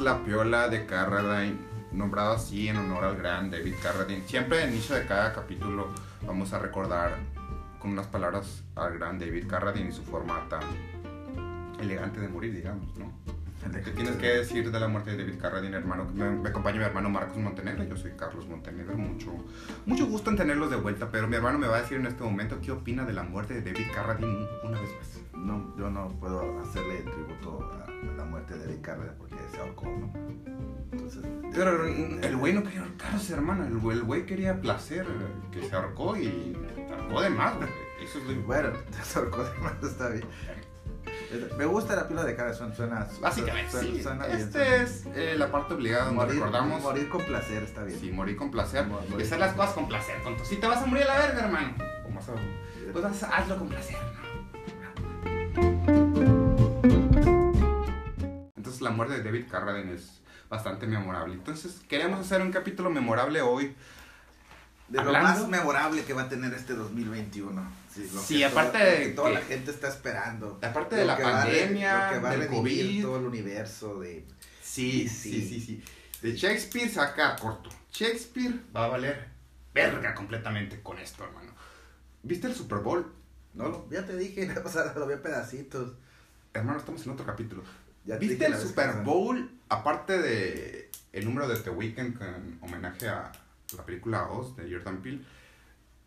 es La Piola de Carradine, nombrado así en honor al gran David Carradine. Siempre al inicio de cada capítulo vamos a recordar con unas palabras al gran David Carradine y su forma tan elegante de morir, digamos, ¿no? ¿Qué tienes que decir de la muerte de David Carradine, hermano? Me, me acompaña mi hermano Marcos Montenegro, yo soy Carlos Montenegro. Mucho, mucho gusto en tenerlos de vuelta, pero mi hermano me va a decir en este momento qué opina de la muerte de David Carradine una vez más. No, yo no puedo hacerle tributo muerte de David Carradine porque se ahorcó, ¿no? Entonces, Pero el güey no quería ahorcarse, hermano. El güey, quería placer, que se ahorcó y se ahorcó de más, güey. Eso es lo bueno, se ahorcó de más, está bien. Me gusta la pila de cara, suena, suena Básicamente, suena, sí. suena bien, bien. es eh, la parte obligada donde morir, recordamos. morir con placer, está bien. Sí, morir con placer. Mo- morir Y hacer con- las cosas con placer. Con tu- si te vas a morir a la verga, hermano. Vas a- Pues haz- hazlo con placer, ¿no? La muerte de David Carradine es bastante memorable. Entonces queremos hacer un capítulo memorable hoy. De lo más memorable que va a tener este 2021. Sí, lo Sí, que aparte todo- lo de que toda que- la gente está esperando. Aparte de la va pandemia, lo que va a del COVID. todo el universo de... Sí, Sí. sí, sí, sí. De Shakespeare saca corto. Shakespeare va a valer verga completamente con esto, hermano. ¿Viste el Super Bowl? No, ya te dije, la pasada lo vi a pedacitos. Hermano, estamos en otro capítulo. Ya ¿Viste el Super. Bowl? Aparte de el número de The Weeknd con homenaje a la película Oz de Jordan Peele,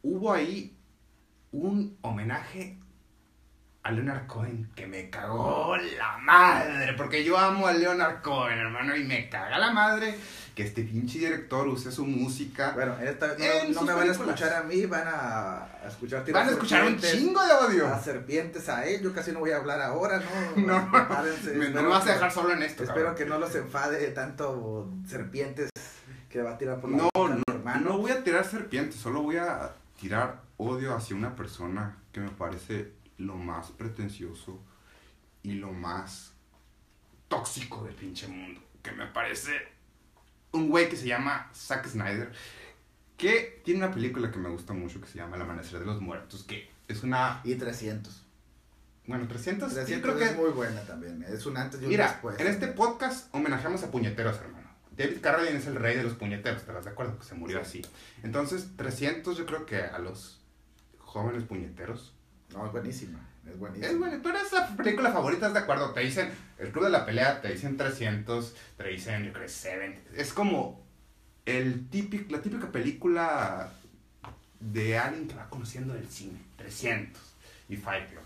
hubo ahí un homenaje a Leonard Cohen que me cagó la madre, porque yo amo a Leonard Cohen, hermano, y me caga la madre que este pinche director use su música. Bueno, en esta vez no, no me van a escuchar a mí, van a, escuchar Van a escuchar un chingo de odio. A serpientes a él, yo casi no voy a hablar ahora, ¿no? No, Prepárense, Me- no me vas a dejar solo en esto. Espero cabrón. que no los enfade tanto serpientes que va a tirar por la No, boca, no, hermano. no voy a tirar serpientes, solo voy a tirar odio hacia una persona que me parece lo más pretencioso y lo más tóxico del pinche mundo. Que me parece un güey que se llama Zack Snyder, que tiene una película que me gusta mucho que se llama El Amanecer de los Muertos, que es una... Y 300. Bueno, 300, sí, 300 creo que... es muy buena también. Es un antes y un Mira, después. en este podcast homenajeamos a puñeteros, hermano. David Carradine es el rey de los puñeteros, ¿estás de acuerdo? Que se murió así. Entonces, 300 yo creo que a los jóvenes puñeteros. No, es buenísima. Es buenísima. Es bueno, pero es la película favorita, ¿estás de acuerdo? Te dicen el club de la pelea, te dicen 300, te dicen, yo creo, 70. Es como el típico, la típica película de alguien que va conociendo el cine. 300 y Fight Club.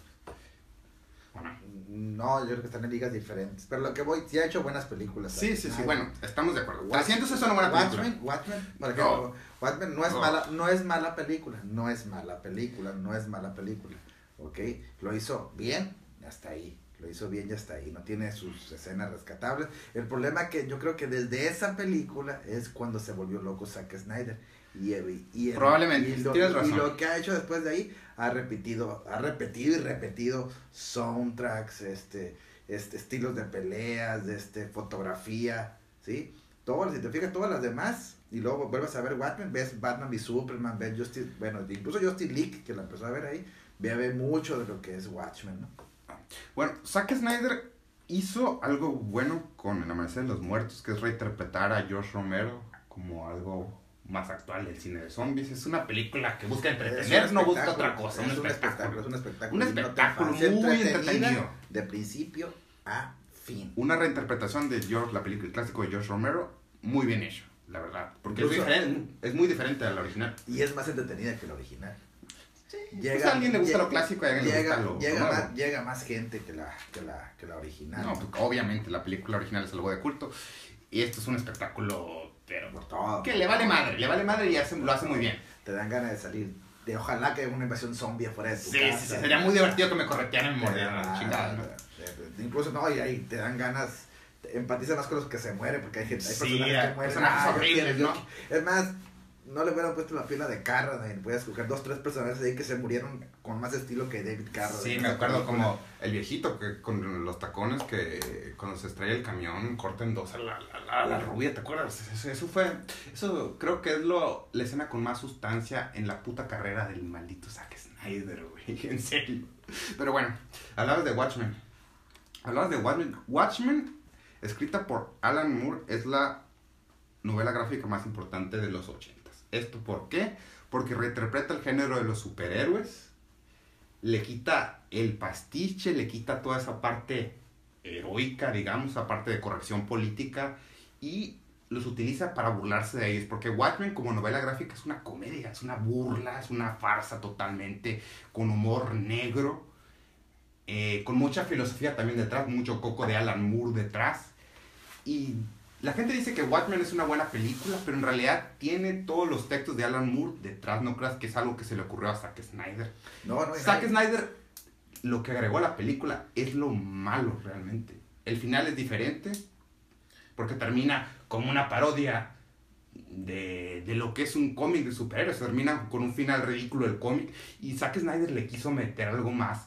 Bueno. No, yo creo que están en ligas diferentes. Pero lo que voy, sí ha hecho buenas películas. Sí, sí, sí, Ay, bueno, estamos de acuerdo. Watch- 300 es una buena película. Watchmen, Watchmen, por ejemplo, Watchmen no es No. mala, no es mala película, no es mala película, no es mala película, ¿ok? Lo hizo bien, hasta ahí, lo hizo bien y hasta ahí, no tiene sus escenas rescatables. El problema que yo creo que desde esa película es cuando se volvió loco Zack Snyder. Y, y- Probablemente, y lo, tienes y razón. lo que ha hecho después de ahí, ha repetido, ha repetido y repetido soundtracks, este, este, estilos de peleas, de este, fotografía, ¿sí? Todas, si te fijas, todas las demás, y luego vuelves a ver Batman, ves Batman y Superman, ves Justice, bueno, incluso Justice League, que la empezó a ver ahí, ve mucho de lo que es Watchmen, ¿no? Bueno, Zack Snyder hizo algo bueno con El Amanecer de los Muertos, que es reinterpretar a George Romero como algo más actual del cine de zombies. Es una película que busca entretener, no busca otra cosa. Es Un espectáculo. es un espectáculo. Un espectáculo muy entretenido. De principio a fin. Una reinterpretación de George, la película el clásico de George Romero, muy bien hecho, la verdad. Porque es, diferente, es muy diferente a la original. Y es más entretenida que la original. Pues a alguien le gusta llega- lo clásico y a alguien le llega, gusta lo, llega, lo más, llega más gente que la, que la, que la original. No, pues, obviamente la película original es algo de culto. Y esto es un espectáculo, pero Por todo. que le vale madre, le vale madre y hace- lo hace muy bien. Te dan ganas de salir. De, ojalá que una invasión zombie fuera de tu Sí, casa. sí, sí, sería muy divertido que me corretearan y me mordieran Incluso, no, y ahí te dan ganas. te empatizas más con los que se mueren, porque hay gente, hay Sí, personajes que mueren. personajes Ah, horribles, yo ¿no? Es más, no le hubieran puesto la pila de Carradine. Voy a escoger dos, tres personajes ahí que se murieron con más estilo que David Carradine. Sí, me acuerdo como el viejito que con los tacones que cuando se estrella el camión corta en dos a la, la, a la rubia, ¿te acuerdas? Eso, eso fue, eso creo que es lo, la escena con más sustancia en la puta carrera del maldito Zack Snyder, güey, en serio. Pero bueno, hablabas de Watchmen. Hablabas de Watchmen. Watchmen escrita por Alan Moore, es la novela gráfica más importante de los 80. ¿Esto por qué? Porque reinterpreta el género de los superhéroes, le quita el pastiche, le quita toda esa parte heroica, digamos, esa parte de corrección política y los utiliza para burlarse de ellos, porque Watchmen como novela gráfica es una comedia, es una burla, es una farsa totalmente, con humor negro, eh, con mucha filosofía también detrás, mucho coco de Alan Moore detrás, y la gente dice que Watchmen es una buena película, pero en realidad tiene todos los textos de Alan Moore detrás, no creas que es algo que se le ocurrió a Zack Snyder. No, no, Zack Snyder, lo que agregó a la película es lo malo realmente. El final es diferente, porque termina como una parodia de, de lo que es un cómic de superhéroes. Termina con un final ridículo el cómic. Y Zack Snyder le quiso meter algo más,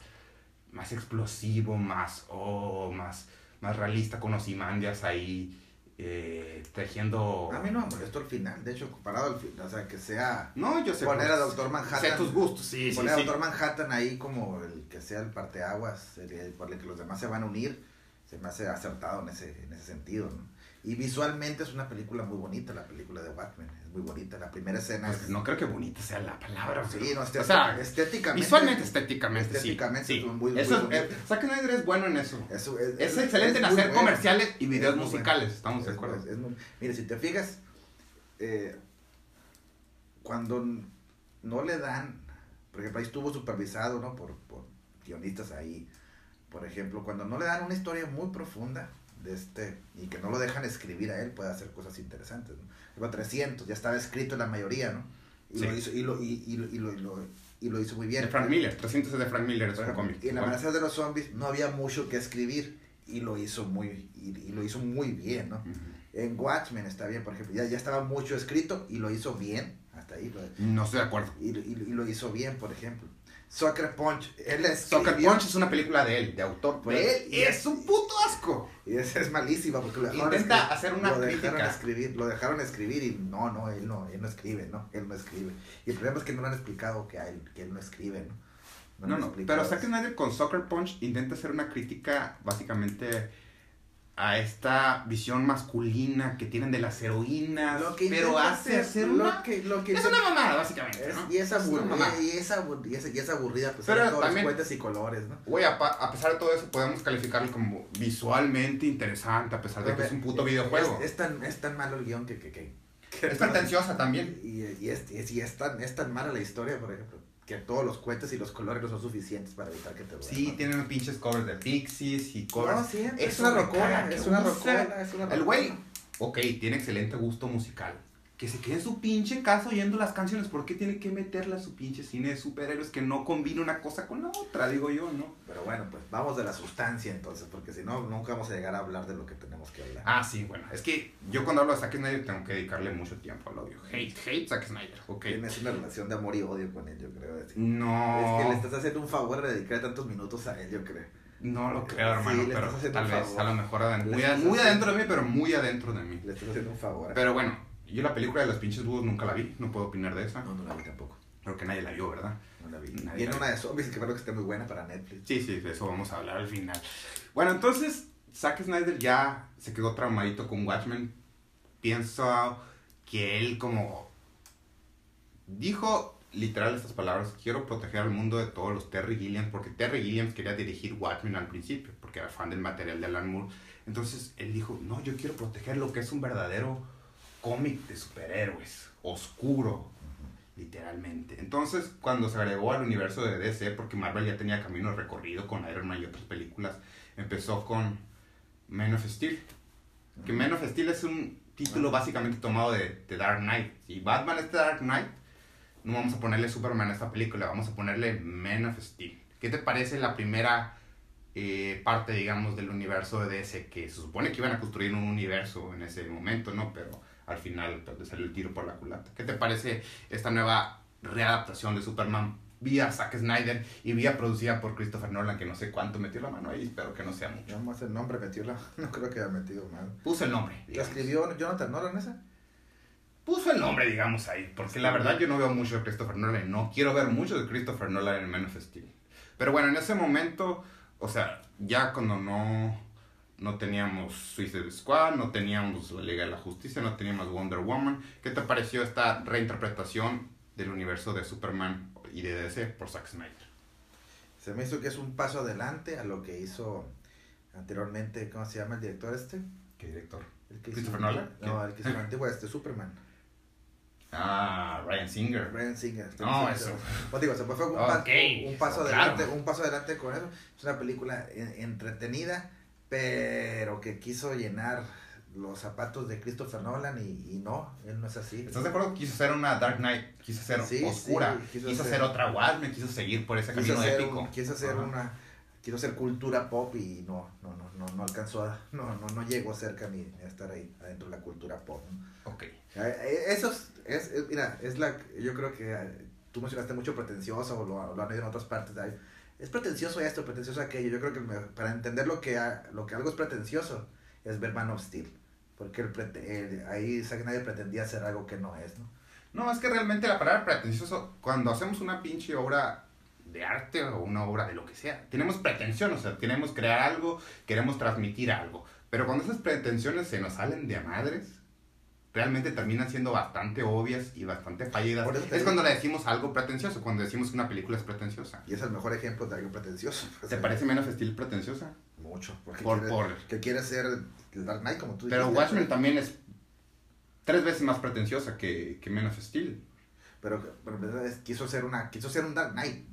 más explosivo, más, oh, más, más realista, con Ozymandias ahí eh, tejiendo... A mí no me molestó el final, de hecho, comparado al final, o sea, que sea... No, yo sé. Poner pues, a Doctor Manhattan... Sé tus gustos, sí, poner sí, a sí. Doctor Manhattan ahí como el que sea el parteaguas, el, el por el que los demás se van a unir, se me hace acertado en ese, en ese sentido, ¿no? Y visualmente es una película muy bonita, la película de Batman, es muy bonita, la primera escena Pues es... no creo que bonita sea la palabra. Sí, pero- no, o estética- sea, estéticamente... visualmente, estéticamente, estéticamente sí. es sí. muy- muy eso, bonito. eh, Zack Snyder es bueno en eso. Eso Es, excelente en hacer bueno. comerciales y videos musicales, bueno. estamos de acuerdo. muy- mire, si te fijas, eh, cuando no le dan, por ejemplo, ahí estuvo supervisado, ¿no? Por, por guionistas ahí, por ejemplo, cuando no le dan una historia muy profunda de este, y que no lo dejan escribir a él, puede hacer cosas interesantes, ¿no? Ejemplo, 300, ya estaba escrito la mayoría, ¿no? Y Sí. lo hizo, y lo, y, y lo, y lo, y lo- y lo hizo muy bien. De Frank Miller, 300 es de Frank Miller, es un cómic. Y en la Bueno, amenaza de los zombies no había mucho que escribir y lo hizo muy y, lo hizo muy bien, ¿no? ujú. En Watchmen está bien, por ejemplo, ya, ya estaba mucho escrito y lo hizo bien, hasta ahí, lo- No estoy de acuerdo. y, y- y lo hizo bien, por ejemplo. Soccer Punch, él Soccer escribió, Punch es una película de él, de autor de él, y es un puto asco. y esa es malísima porque lo dejaron Intenta escri- hacer una lo dejaron crítica. escribir, lo dejaron escribir y no, no, él no, él no escribe, no, él no escribe. Y el problema es que no le han explicado que, a él, que él no escribe, ¿no? No, no, explicado pero Zack. Snyder con Soccer Punch intenta hacer una crítica básicamente a esta visión masculina que tienen de las heroínas, Lo que pero hace hacer una... lo que, lo que Es una mamada, básicamente, Es- ¿no? y, es una aburrida, y, es aburrida, y, es, aburrida, pues Pero todos también- los y colores, ¿no? Güey, a, pesar de todo eso, podemos calificarlo como visualmente interesante, a pesar de que es un puto videojuego. Es, tan, es tan malo el guion que... que, que, que- Es pretenciosa también. Y, y, es, y, es, y es tan, es tan mala la historia, por ejemplo, que todos los cuentos y los colores no son suficientes para evitar que te duela. Sí, tienen pinches covers de Pixies y covers... No, siempre. Es Eso una rocola, es una rocola, es una El güey, rocola. ok, tiene excelente gusto musical. Que se quede en su pinche casa oyendo las canciones. ¿Por qué tiene que meterle a su pinche cine de superhéroes que no combina una cosa con la otra? Digo yo, ¿no? Pero bueno, pues vamos de la sustancia entonces, porque si no, nunca vamos a llegar a hablar de lo que tenemos que hablar. Ah, sí, bueno. Es que yo cuando hablo de Zack Snyder tengo que dedicarle mucho tiempo al odio. Hate, hate Zack Snyder, ok. Tienes una relación de amor y odio con él, yo creo. Es, No. es que le estás haciendo un favor de dedicar tantos minutos a él, yo creo. No lo creo, Sí, hermano, le pero tal vez, favor. a lo mejor adentro, muy, muy adentro de mí, pero muy adentro de mí. Le estás haciendo un favor. Pero bueno, yo la película de los pinches búhos nunca la vi, no puedo opinar de esa. No, no la vi tampoco. Creo que nadie la vio, ¿verdad? No la vi. Nadie Viene la- una de zombies que creo que está muy buena para Netflix. Sí, sí, de eso vamos a hablar al final. Bueno, entonces, Zack Snyder ya se quedó traumadito con Watchmen. Pienso que él como dijo literal estas palabras, quiero proteger al mundo de todos los Terry Gilliams, porque Terry Gilliams quería dirigir Watchmen al principio, porque era fan del material de Alan Moore. Entonces él dijo, no, yo quiero proteger lo que es un verdadero cómic de superhéroes, oscuro, literalmente. Entonces, cuando se agregó al universo de DC, porque Marvel ya tenía camino recorrido con Iron Man y otras películas, empezó con Man of Steel. Que Man of Steel es un título Ah. básicamente tomado de, de Dark Knight. Si Batman es de Dark Knight, no vamos a ponerle Superman a esta película, vamos a ponerle Man of Steel. ¿Qué te parece la primera eh, parte, digamos, del universo de DC? Que se supone que iban a construir un universo en ese momento, ¿no? Pero al final le salió el tiro por la culata. ¿Qué te parece esta nueva readaptación de Superman vía Zack Snyder y vía producida por Christopher Nolan, que no sé cuánto metió la mano ahí, espero que no sea mucho. Nada más el nombre metió la. No creo que haya metido mal. Puso el nombre. ¿La escribió Jonathan Nolan esa? Puso el nombre, digamos, ahí, porque la verdad yo no veo mucho de Christopher Nolan, no quiero ver mucho de Christopher Nolan en Man of Steel. Pero bueno, en ese momento, o sea, ya cuando no, no teníamos Suicide Squad, no teníamos la Liga de la Justicia, no teníamos Wonder Woman. ¿Qué te pareció esta reinterpretación del universo de Superman y de DC por Zack Snyder? Se me hizo que es un paso adelante a lo que hizo anteriormente, ¿cómo se llama el director este? ¿Qué director? El que ¿Christopher hizo, Nolan? No, el que hizo el antiguo este, Superman. Ah, Ryan Singer. Ryan Singer. No, eso. Pues digo, se fue un, paso adelante, un paso adelante con eso. Es una película en- entretenida, pero que quiso llenar los zapatos de Christopher Nolan y, y no, él no es así. ¿Estás de acuerdo? Quiso hacer una Dark Knight, quiso hacer Sí, oscura, sí, quiso quiso, hacer- hacer otra Watchmen, quiso seguir por ese camino hacer, épico. un- quiso hacer Ajá. una quiso hacer cultura pop y no no no no, no alcanzó a no, no no llegó cerca ni, a estar ahí adentro de la cultura pop. Ok. Eh, eh, Eso es, es- es- mira, es la, yo creo que eh, tú mencionaste mucho pretencioso o lo, lo han oído en otras partes. de ahí. Es pretencioso esto, pretencioso aquello. Yo creo que para entender lo que, lo que algo es pretencioso es ver Man of Steel. Porque el eh, ahí Zack Snyder pretendía hacer algo que no es, ¿no? No, es que realmente la palabra pretencioso, cuando hacemos una pinche obra de arte o una obra de lo que sea, tenemos pretensión, o sea, queremos crear algo, queremos transmitir algo. Pero cuando esas pretensiones se nos salen de a madres, realmente terminan siendo bastante obvias y bastante fallidas. Es digo. cuando le decimos algo pretencioso, cuando decimos que una película es pretenciosa. Y es el mejor ejemplo de algo pretencioso. ¿Te parece menos estilo pretenciosa? Mucho. Porque Por, quiere, por... que quiere ser el Dark Knight, como tú Pero dijiste. Watchmen también es tres veces más pretenciosa que, que Man of Steel. Pero, pero en verdad es- quiso ser una quiso ser un Dark Knight.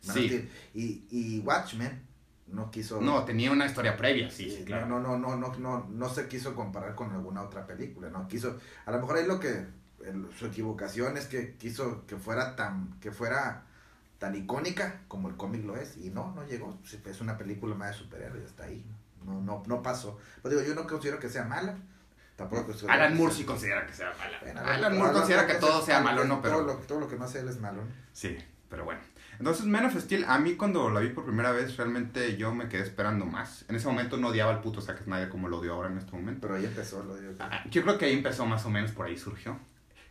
Sí. Y, y Watchmen no quiso... No, tenía una historia previa, sí, Sí, claro. no, no, no, no, no, no se quiso comparar con alguna otra película, ¿no? Quiso, a lo mejor ahí lo que, el- su equivocación es que quiso que fuera tan, que fuera tan icónica como el cómic lo es, y no, no llegó, es una película más de superhéroes, está ahí, no, no, no pasó. Pues digo, yo no considero que sea mala, tampoco Alan Moore sí considera que sea mala. Bueno, Alan Moore considera que todo sea malo, ¿no? Todo Pero... lo, todo lo que no sea él es malo, ¿no? Sí, pero bueno. Entonces, Man of Steel, a mí cuando la vi por primera vez, realmente yo me quedé esperando más. En ese momento no odiaba al puto Zack Snyder como lo odio ahora en este momento. Pero ahí empezó, lo digo. Ah, Yo creo que ahí empezó más o menos, por ahí surgió.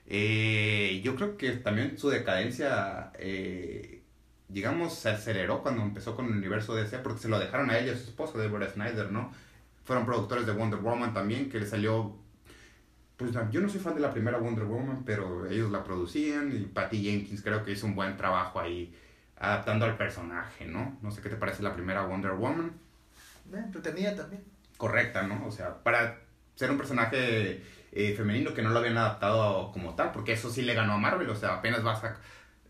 Eh, yo creo que también su decadencia, eh, digamos, se aceleró cuando empezó con el universo DC, porque se lo dejaron a ella y a su esposo, Deborah Snyder, ¿no? Fueron productores de Wonder Woman también, que le salió... Pues yo no soy fan de la primera Wonder Woman, pero ellos la producían y Patty Jenkins creo que hizo un buen trabajo ahí adaptando al personaje, ¿no? No sé qué te parece la primera Wonder Woman Me entretenía también. correcta, ¿no? O sea, para ser un personaje eh, femenino que no lo habían adaptado como tal, porque eso sí le ganó a Marvel, o sea, apenas vas a...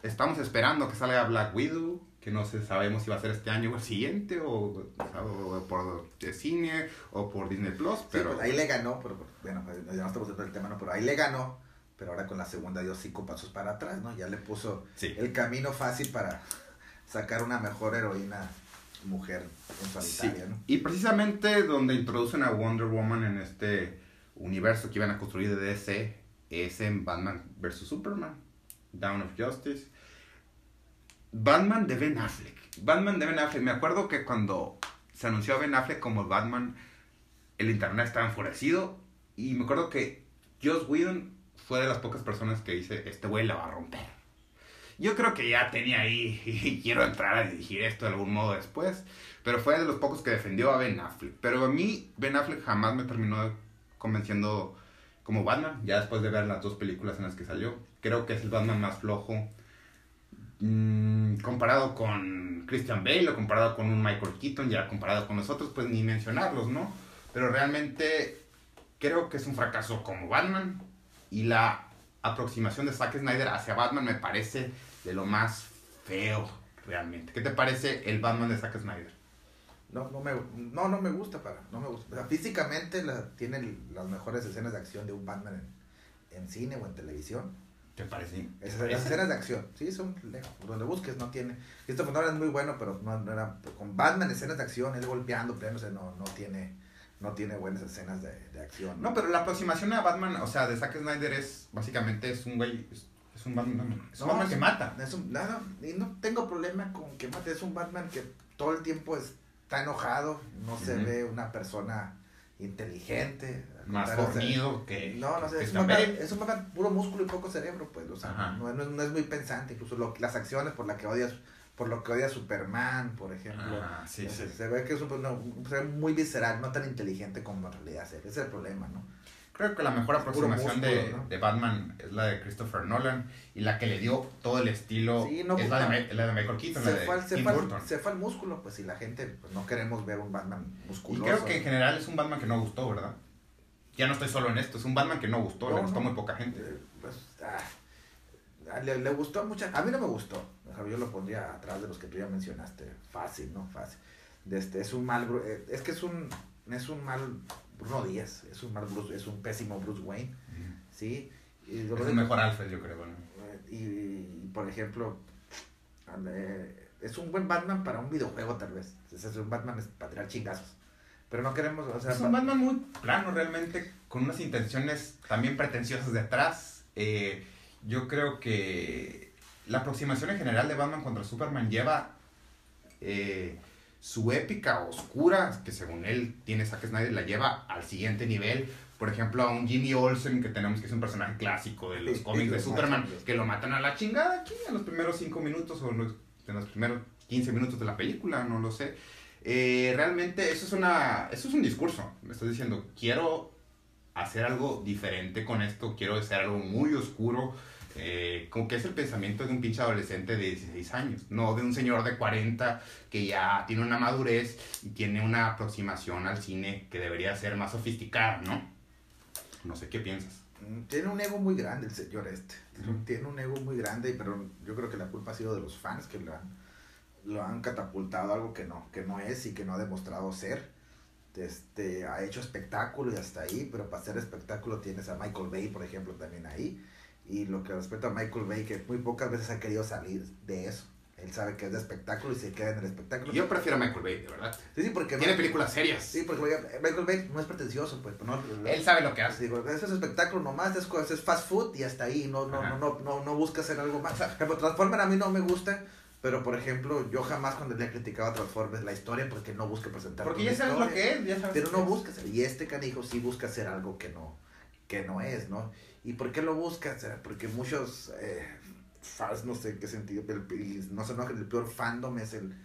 Estamos esperando que salga Black Widow, que no sé, sabemos si va a ser este año o el siguiente, o, o por eh, cine, o por Disney Plus, Sí, pero... pues ahí le ganó, pero bueno, pues, ya no estamos el tema, ¿no? Pero ahí le ganó, pero ahora con la segunda dio cinco pasos para atrás, ¿no? Ya le puso Sí. el camino fácil para sacar una mejor heroína mujer en solitaria, Sí. ¿no? Y precisamente donde introducen a Wonder Woman en este universo que iban a construir de DC es en Batman vs. Superman, Dawn of Justice. Batman de Ben Affleck. Batman de Ben Affleck. Me acuerdo que cuando se anunció a Ben Affleck como Batman, el internet estaba enfurecido. Y me acuerdo que Joss Whedon fue de las pocas personas que dice, este güey la va a romper. Yo creo que ya tenía ahí, y quiero entrar a dirigir esto de algún modo después, pero fue de los pocos que defendió a Ben Affleck. Pero a mí Ben Affleck jamás me terminó convenciendo como Batman, ya después de ver las dos películas en las que salió. Creo que es el Batman más flojo. mm, comparado con Christian Bale o comparado con un Michael Keaton, ya comparado con nosotros, pues ni mencionarlos, ¿no? Pero realmente creo que es un fracaso como Batman y la aproximación de Zack Snyder hacia Batman me parece de lo más feo realmente. ¿Qué te parece el Batman de Zack Snyder? No, no me, no, no me gusta para, no me gusta. O sea, físicamente la, tiene las mejores escenas de acción de un Batman en, en cine o en televisión. ¿Te parece? Esas, las escenas de acción, sí, son lejos. Donde busques no tiene. Christopher Nolan es muy bueno, pero no, no era. Con Batman, escenas de acción, él golpeando, peleándose, no, no tiene. No tiene buenas escenas de, de acción. No, pero la aproximación a Batman, o sea, de Zack Snyder es básicamente es un güey, es, es un Batman, es un No, Batman es- que mata. Es un, nada, y no tengo problema con que mate. Es un Batman que todo el tiempo está enojado, no se ve una persona inteligente. Más fornido que... No, no sé, es un, Batman, Bale. es un Batman puro músculo y poco cerebro, pues, o sea, no, no es, no es muy pensante, incluso lo- las acciones por las que odias por lo que odia Superman, por ejemplo. Ah, sí, se, sí. se ve que es un, no, se ve muy visceral, no tan inteligente como en realidad es. Ese es el problema, ¿no? Creo que la mejor Puro aproximación de, de Batman es la de Christopher Nolan y la que le dio todo el estilo Sí, no, es la de, la de Michael Keaton, Se la de fue, se, Tim fue Burton. se fue al músculo, pues si la gente pues, no queremos ver un Batman Y musculoso. creo que en general es un Batman que no gustó, ¿verdad? Ya no estoy solo en esto, es un Batman que no gustó, le gustó muy poca gente. Eh, pues, ah, le, le gustó a mucha a mí no me gustó yo lo pondría atrás de los que tú ya mencionaste fácil no fácil de este es un mal eh, es que es un es un mal Bruno Díaz es un mal Bruce, es un pésimo Bruce Wayne sí y, Es un mejor Alfred, yo creo. ¿no? eh, y, y, por ejemplo es un buen Batman para un videojuego tal vez es, un Batman para tirar chingazos pero no queremos o sea Es un Batman muy plano realmente, con unas intenciones también pretenciosas detrás. Eh, yo creo que la aproximación en general de Batman contra Superman lleva eh, su épica oscura, que según él tiene Zack Snyder, la lleva al siguiente nivel. Por ejemplo, a un Jimmy Olsen, que tenemos que es un personaje clásico de los cómics de Superman, que lo matan a la chingada aquí en los primeros 5 minutos o en los, en los primeros 15 minutos de la película, no lo sé. Eh, realmente eso es, una, eso es un discurso. Me estás diciendo, quiero hacer algo diferente con esto, quiero hacer algo muy oscuro, eh, como que es el pensamiento de un pinche adolescente de 16 años, no de un señor de 40 que ya tiene una madurez y tiene una aproximación al cine que debería ser más sofisticada, ¿no? No sé qué piensas. Mm, Tiene un ego muy grande el señor este. Ujú. Tiene un ego muy grande, pero yo creo que la culpa ha sido de los fans que lo han, lo han catapultado a algo que no, que no es y que no ha demostrado ser. Este, ha hecho espectáculo y hasta ahí, pero para hacer espectáculo tienes a Michael Bay, por ejemplo, también ahí. Y lo que respecta a Michael Bay, que muy pocas veces ha querido salir de eso. Él sabe que es de espectáculo y se queda en el espectáculo. Yo prefiero a Michael Bay, de verdad. sí, sí, porque Tiene no- películas serias. Sí, porque Michael Bay no es pretencioso, pues. No, Él sabe lo que hace. Digo, ese es espectáculo nomás, es, es fast food y hasta ahí, no, no, Ajá. no, no, no, no busca hacer algo más. Transformer a mí no me gusta, pero por ejemplo, yo jamás cuando le he criticado a Transformers la historia porque no busca presentar Porque ya sabes lo historia, que es, ya sabes Pero lo no busca hacer, y este canijo sí busca hacer algo que no, que no es, ¿no? ¿Y por qué lo busca? O sea, porque muchos eh, fans, no sé en qué sentido, el- y no se enojen, el peor fandom es el,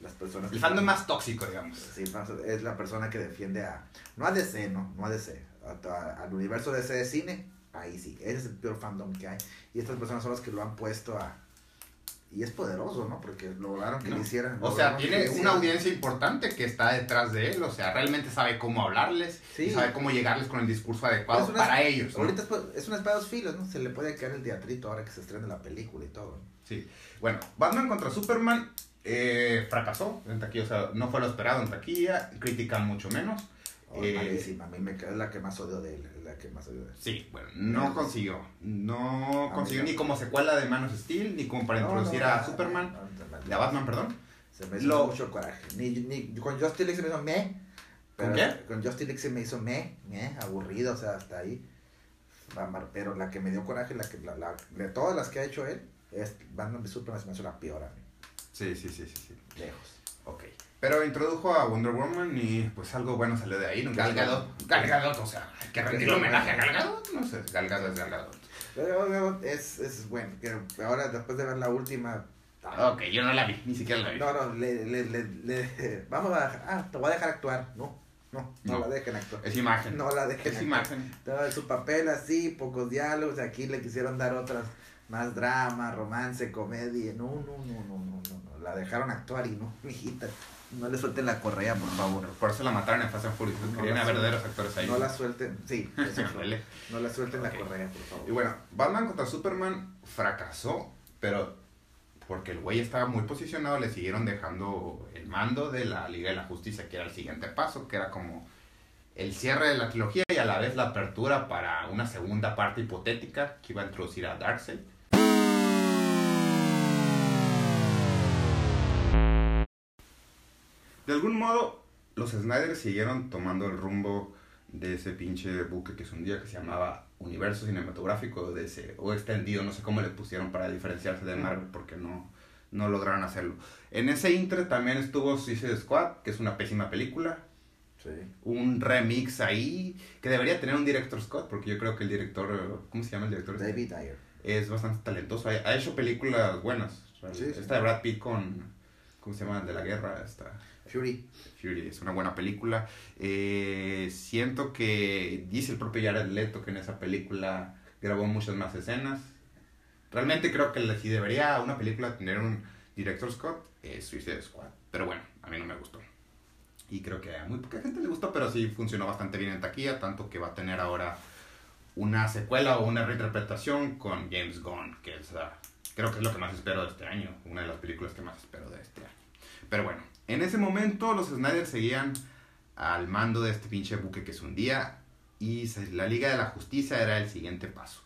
las personas El fandom más tóxico, digamos. Sí, es la persona que defiende a. No a DC, no, no a DC. a- a- al universo DC de cine, ahí sí. Ese es el peor fandom que hay. Y estas personas son las que lo han puesto a. Y es poderoso, ¿no? Porque lograron que No. le hicieran. O sea, tiene una audiencia importante que está detrás de él, o sea, realmente sabe cómo hablarles y sabe cómo llegarles con el discurso adecuado una- para ellos. ¿no? Ahorita es, pa- es una espada de dos filos, ¿no? Se le puede caer el teatrito ahora que se estrena la película y todo. Sí. Bueno, Batman contra Superman eh, fracasó en taquilla, o sea, no fue lo esperado en taquilla, critican mucho menos. Oh, Eh, malísima. A mí me, es la que más odio de él. La que más odio de él. Sí, bueno, no consiguió. No Ah, consiguió ni como secuela de Man of Steel, ni como para No, introducir no, a Superman, no, de a Batman, perdón. Se me hizo Lo- mucho coraje. Ni, ni, con Justin League se me hizo me. ¿Con qué? Con Justin League se me hizo me, me, aburrido, o sea, hasta ahí. Pero la que me dio coraje, la que, la, la- de todas las que ha hecho él, es Batman de Superman se me hizo la peor a mí. Sí, sí, sí, sí, sí. Lejos. Ok. Pero introdujo a Wonder Woman y pues algo bueno salió de ahí, ¿no? Gal Gadot. Gal Gadot, o sea, hay que rendirle homenaje a Gal Gadot. No sé, Gal Gadot es Gal Gadot. Pero, pero, es, es bueno. que ahora, después de ver la última. Ok, yo no la vi, ni siquiera la vi. No, no, le, le, le, le- vamos a. Ah, te voy a dejar actuar. No, no, no, No. la dejen actuar. Es imagen. No la dejen es actuar. imagen. Todo su papel así, pocos diálogos, aquí le quisieron dar otras, más drama, romance, comedia, no, no, no, no, no, no, no, la dejaron actuar y no, mijita, no le suelten la correa, por favor, Por eso la mataron en Fast and Furious. No Querían la a verdaderos actores ahí. no la suelten, sí, eso fue. No la suelten la correa, por favor. Y bueno, Batman contra Superman fracasó, pero porque el güey estaba muy posicionado, le siguieron dejando el mando de la Liga de la Justicia, que era el siguiente paso, que era como el cierre de la trilogía y a la vez la apertura para una segunda parte hipotética que iba a introducir a Darkseid. De algún modo, los Snyder siguieron tomando el rumbo de ese pinche buque que es un día que se llamaba Universo Cinematográfico de ese, o extendido, no sé cómo le pusieron para diferenciarse de Marvel porque no, no lograron hacerlo. En ese intre también estuvo Suicide Squad, que es una pésima película, Sí. un remix ahí que debería tener un director Scott, porque yo creo que el director, ¿cómo se llama el director? David Ayer. Es bastante talentoso, ha hecho películas buenas. Sí, sí. Esta de Brad Pitt con, ¿cómo se llama? De la guerra, esta... Fury. Fury es una buena película. Eh, siento que dice el propio Jared Leto que en esa película grabó muchas más escenas. Realmente creo que si debería una película tener un director Scott, es Suicide Squad. Pero bueno, a mí no me gustó. Y creo que a muy poca gente le gustó, pero sí funcionó bastante bien en taquilla, tanto que va a tener ahora una secuela o una reinterpretación con James Gunn, que es, ah, creo que es lo que más espero de este año, una de las películas que más espero de este año. Pero bueno, en ese momento los Snyder seguían al mando de este pinche buque que se hundía y la Liga de la Justicia era el siguiente paso.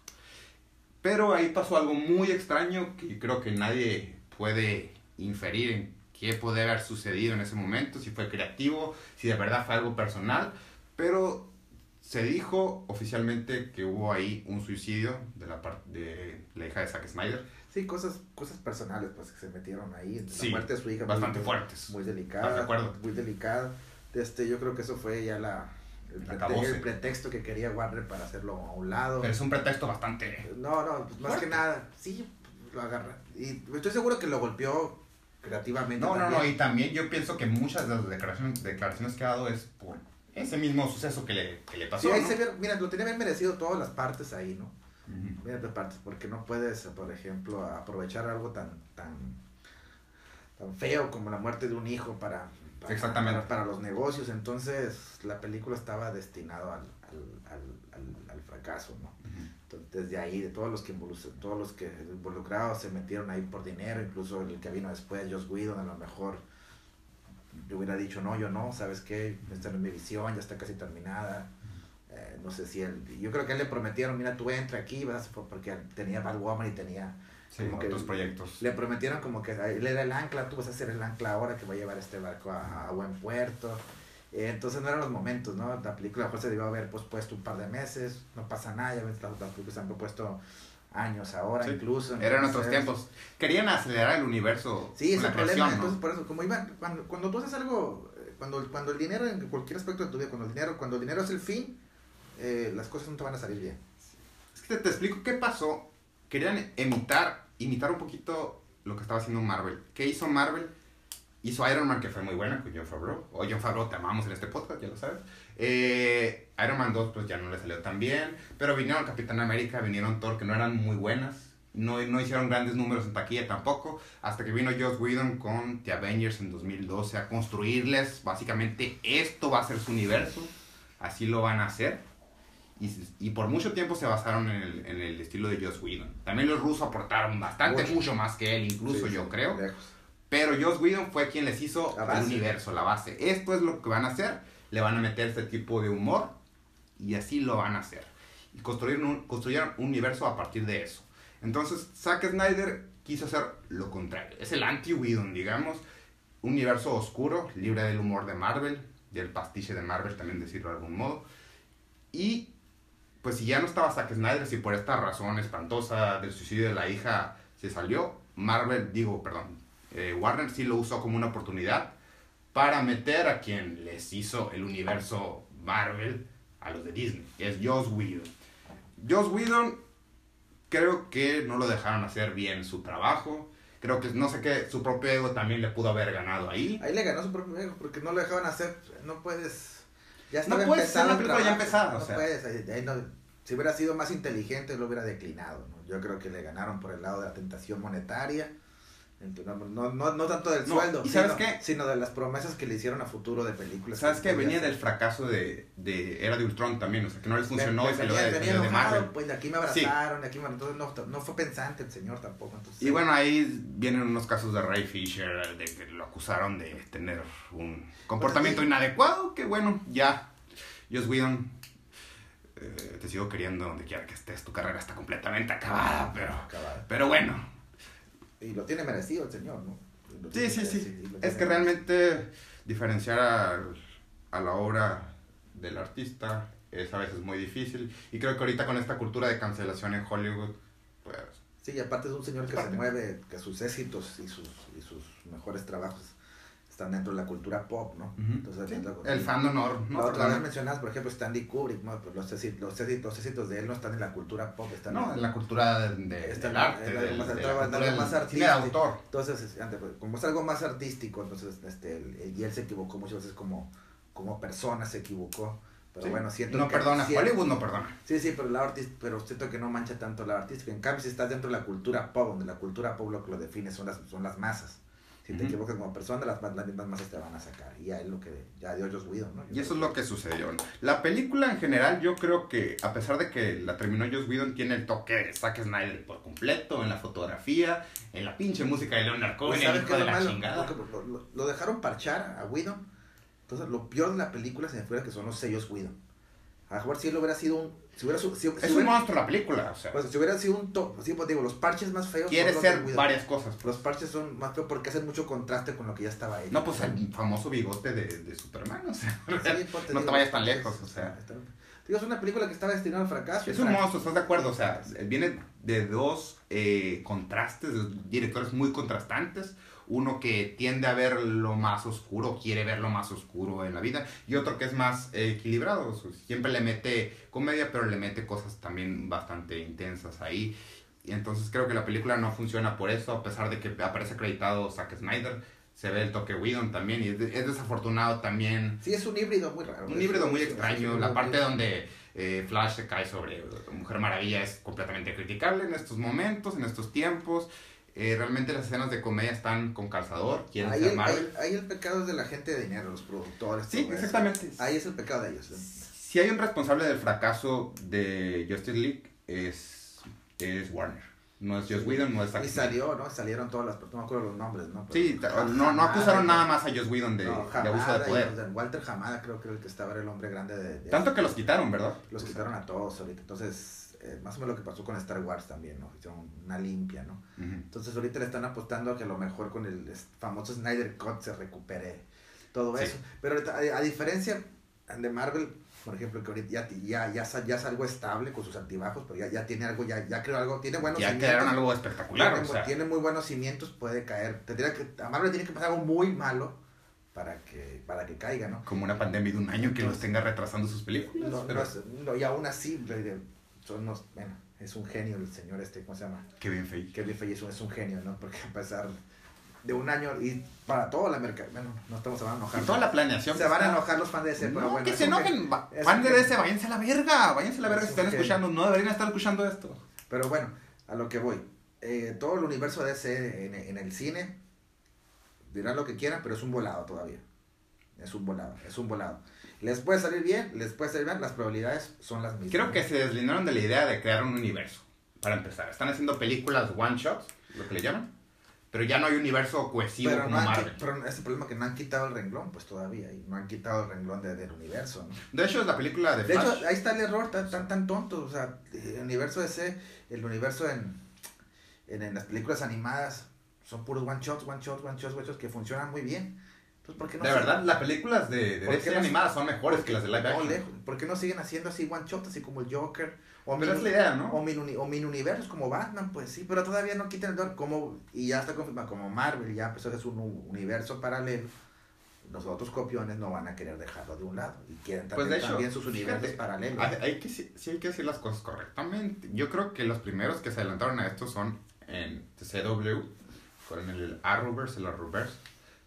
Pero ahí pasó algo muy extraño que creo que nadie puede inferir en qué puede haber sucedido en ese momento, si fue creativo, si de verdad fue algo personal, pero se dijo oficialmente que hubo ahí un suicidio de la parte de la hija de Zack Snyder, Sí, cosas, cosas personales pues que se metieron ahí. La Sí, muerte de su hija. bastante muy, fuertes. Muy ¿Estás de delicada. acuerdo? Muy delicada. Este, yo creo que eso fue ya la, el, La prete- el pretexto que quería Warner para hacerlo a un lado. Pero es un pretexto bastante... No, no, pues más que nada, sí, lo agarra. Y estoy seguro que lo golpeó creativamente. No, no, también. no, y también yo pienso que muchas de las declaraciones, declaraciones que ha dado es por ese mismo suceso que le, que le pasó. Sí, ahí ¿no? se vieron- mira, lo tenía bien merecido todas las partes ahí, ¿no? Mira, de partes, porque no puedes, por ejemplo, aprovechar algo tan, tan, tan feo como la muerte de un hijo para, para, Exactamente. para, para los negocios. Entonces, la película estaba destinado al, al, al, al, al fracaso, ¿no? Entonces, desde ahí, de todos los que todos los que involucrados se metieron ahí por dinero, incluso el que vino después, Joss Whedon, a lo mejor yo hubiera dicho, no, yo no, ¿sabes qué? Esta no es mi visión, ya está casi terminada. Eh, no sé si él, yo creo que a él le prometieron, mira, tú entra aquí, vas, porque tenía Batwoman y tenía, Sí, Como que- otros proyectos. le prometieron como que a él era el ancla, tú vas a ser el ancla ahora que va a llevar este barco a, a buen puerto. Eh, entonces no eran los momentos, ¿no? La película pues, se debió haber pospuesto un par de meses, no pasa nada, ya ves, las, las películas se han propuesto años ahora Sí. incluso. Eran otros tiempos. Querían acelerar el universo. Sí, es el problema. creación, ¿no? Entonces, por eso, como iban, cuando, cuando tú haces algo, eh, cuando, cuando el dinero en cualquier aspecto de tu vida, cuando el dinero, cuando el dinero es el fin, eh, las cosas no te van a salir bien. Es que te, te explico qué pasó. Querían imitar, imitar un poquito lo que estaba haciendo Marvel. ¿Qué hizo Marvel? Hizo Iron Man, que fue muy buena, con John Favreau. O John Favreau, te amamos en este podcast, ya lo sabes. Eh, Iron Man 2, pues ya no le salió tan bien. Pero vinieron Capitán América, vinieron Thor, que no eran muy buenas. No, no hicieron grandes números en taquilla tampoco. Hasta que vino Joss Whedon con The Avengers en 2012 a construirles. Básicamente, esto va a ser su universo. Así lo van a hacer. Y, y por mucho tiempo se basaron en el, en el estilo de Joss Whedon. También los rusos aportaron bastante, Mucho. mucho más que él, incluso Sí, yo sí, creo. lejos. Pero Joss Whedon fue quien les hizo el universo, la base. Esto es lo que van a hacer. Le van a meter este tipo de humor y así lo van a hacer. Y construyeron un, construyeron un universo a partir de eso. Entonces, Zack Snyder quiso hacer lo contrario. Es el anti-Whedon, digamos. Un universo oscuro, libre del humor de Marvel, del pastiche de Marvel, también decirlo de algún modo. Y pues si ya no estaba Zack Snyder, si por esta razón espantosa del suicidio de la hija se salió, Marvel, digo, perdón, eh, Warner sí lo usó como una oportunidad para meter a quien les hizo el universo Marvel a los de Disney, que es Joss Whedon. Joss Whedon creo que no lo dejaron hacer bien su trabajo. Creo que no sé qué, su propio ego también le pudo haber ganado ahí. Ahí le ganó su propio ego porque no lo dejaban hacer, no puedes. Ya No puedes hacer empezado una el película ya empezada, o no sea. puedes, ahí- ahí no- si hubiera sido más inteligente, lo hubiera declinado. ¿no? Yo creo que le ganaron por el lado de la tentación monetaria. No, no, no, tanto del No, sueldo, ¿y sabes sino, qué? sino de las promesas que le hicieron a futuro de películas. ¿Sabes qué? podía Venía del fracaso de, de Era de Ultron también, o sea, que no les funcionó y salió de, de Marvel. Pues de aquí me abrazaron, de aquí me entonces no, no fue pensante el señor tampoco. Entonces, Y bueno, ahí vienen unos casos de Ray Fisher, de que lo acusaron de tener un comportamiento Pues inadecuado, que bueno, ya, Joss Whedon, eh, te sigo queriendo donde quiera que estés, tu carrera está completamente acabada, pero, acabado. pero bueno, Y lo tiene merecido el señor, ¿no? Sí, sí, sí, es que realmente diferenciar al- a la obra del artista es a veces muy difícil, y creo que ahorita con esta cultura de cancelación en Hollywood, pues Sí, y aparte es un señor que se mueve, que sus éxitos y sus, y sus mejores trabajos están dentro de la cultura pop, ¿no? Entonces, Sí, el fan de honor, ¿no? La otra vez Perdona. mencionabas, por ejemplo, Stanley Kubrick, ¿no? Pues los, éxitos, los, éxitos, los éxitos de él no están en la cultura pop, están No, en en la cultura de, de- Está del arte, en del- más- de la del más cine de artístico. autor. Entonces, pues, como es algo más artístico, entonces, este, el- el- y él se equivocó muchas veces como, como persona, se equivocó. Pero Sí. bueno, siento No que... perdona, siento- Hollywood no perdona. Sí, sí, pero, la artist, pero siento que no mancha tanto la artística. En cambio, si estás dentro de la cultura pop, donde la cultura pop lo que lo define son las, son las masas. Si te Ujú. equivocas como persona, las, las mismas masas te van a sacar. Y ya es lo que ya dio Joss Whedon, ¿no? Y eso es lo que sucedió. La película en general, yo creo que, a pesar de que la terminó Joss Whedon, tiene el toque de Zack Snyder por completo, en la fotografía, en la pinche música de Leonard Cohen, Pues, el ¿sabes hijo de la malo? chingada. Lo dejaron parchar a Whedon. Entonces, lo peor de la película se me fuera que son los sellos Whedon. A mejor si él hubiera sido un... Si hubiera, si, si Es un hubiera- monstruo la película, o sea, pues, si hubiera sido un top... Sí, pues digo, los parches más feos quiere ser varias cosas. Los parches son más feos porque hacen mucho contraste con lo que ya estaba hecho. No, pues el famoso bigote de, de Superman, o sea, Sí, pues, no te vayas tan lejos, o sea. Digo, es una película que estaba destinada al fracaso. Es un monstruo, ¿estás de acuerdo? O sea, viene de dos eh, contrastes, directores muy contrastantes. Uno que tiende a ver lo más oscuro, quiere ver lo más oscuro en la vida, y otro que es más equilibrado. siempre le mete comedia, pero le mete cosas también bastante intensas ahí. Y entonces creo que la película no funciona por eso, a pesar de que aparece acreditado Zack Snyder. Se ve el toque Whedon también, y es, de- es desafortunado también Sí, es un híbrido muy raro. un híbrido muy extraño. La parte donde eh, Flash se cae sobre Mujer Maravilla es completamente criticable en estos momentos, en estos tiempos. Eh, realmente las escenas de comedia están con calzador, quieren Ahí ser el, Marvel. ahí- ahí el pecado es de la gente de dinero, los productores. Sí, todo eso. exactamente. Ahí es el pecado de ellos. Si hay un responsable del fracaso de Justice League, es, es Warner. No es Joss Whedon, no es Y salió, ¿no? Salieron todas las... No me acuerdo los nombres, ¿no? Pero- Sí, no, no acusaron nada más a Joss Whedon de, No, de abuso de poder. Walter Hamada creo que era el que estaba, era el hombre grande de... de- Tanto que los quitaron, ¿verdad? Los quitaron a todos ahorita. Entonces, eh, más o menos lo que pasó con Star Wars también, ¿no? Hicieron una limpia, ¿no? Entonces ahorita le están apostando a que a lo mejor con el famoso Snyder Cut se recupere todo Sí. eso. Pero a diferencia de Marvel, por ejemplo, que ahorita ya, ya, ya, ya es algo estable con sus altibajos, pero ya, ya tiene algo, ya, ya creo algo, tiene buenos Ya cimientos. quedaron algo espectacular, tiene, o sea. tiene muy buenos cimientos, puede caer. Tendría que, a Marvel tiene que pasar algo muy malo para que, para que caiga, ¿no? como una pandemia de un año que los tenga retrasando sus películas. No, pero no es- no, y aún así, son unos, bueno, es un genio el señor este, ¿cómo se llama? bien fake. Kevin Feige es un, es un genio, ¿no? Porque a pesar de un año y para toda la mercado, bueno, no estamos se van a enojar. Y toda la planeación. se que van a enojar los fans de ese, pero no, bueno. que se enojen. genio. va- Es Fan un de. DC, váyanse a la verga. Váyanse a la verga si están escuchando. No deberían estar escuchando esto. Pero bueno, a lo que voy. Eh, todo el universo de DC en, en el cine, dirán lo que quieran, pero es un volado todavía. Es un volado, es un volado. Les puede salir bien, les puede salir mal, las probabilidades son las mismas. Creo que se deslindaron de la idea de crear un universo. Para empezar, están haciendo películas one shots, lo que le llaman. Pero ya no hay universo cohesivo pero, como no Marvel. pero ese problema que no han quitado el renglón, pues todavía, y no han quitado el renglón de- del universo, ¿no? De hecho, es la película de De Flash. hecho, ahí está el error, tan, tan, tan tonto. O sea, el universo ese, el universo en, en, en las películas animadas, son puros one shots, one shots, one shots, one shots que funcionan muy bien. Entonces, ¿por qué no de siguen- verdad, las películas de, de ¿Por DC no- animadas son mejores que las de live action. ¿Por qué no siguen haciendo así one shots, así como el Joker? O es la idea, ¿no? O mini, o mini universos como Batman, pues sí, pero todavía no quitan el don como Y ya está confirmado, como Marvel ya empezó a hacer un universo paralelo. Los otros copiones no van a querer dejarlo de un lado y quieren Pues también, hecho, también sus universos fíjate, paralelos. Hay, hay que, sí, sí hay que decir las cosas correctamente. Yo creo que los primeros que se adelantaron a esto son en CW, con el Arrowverse, el Arrowverse,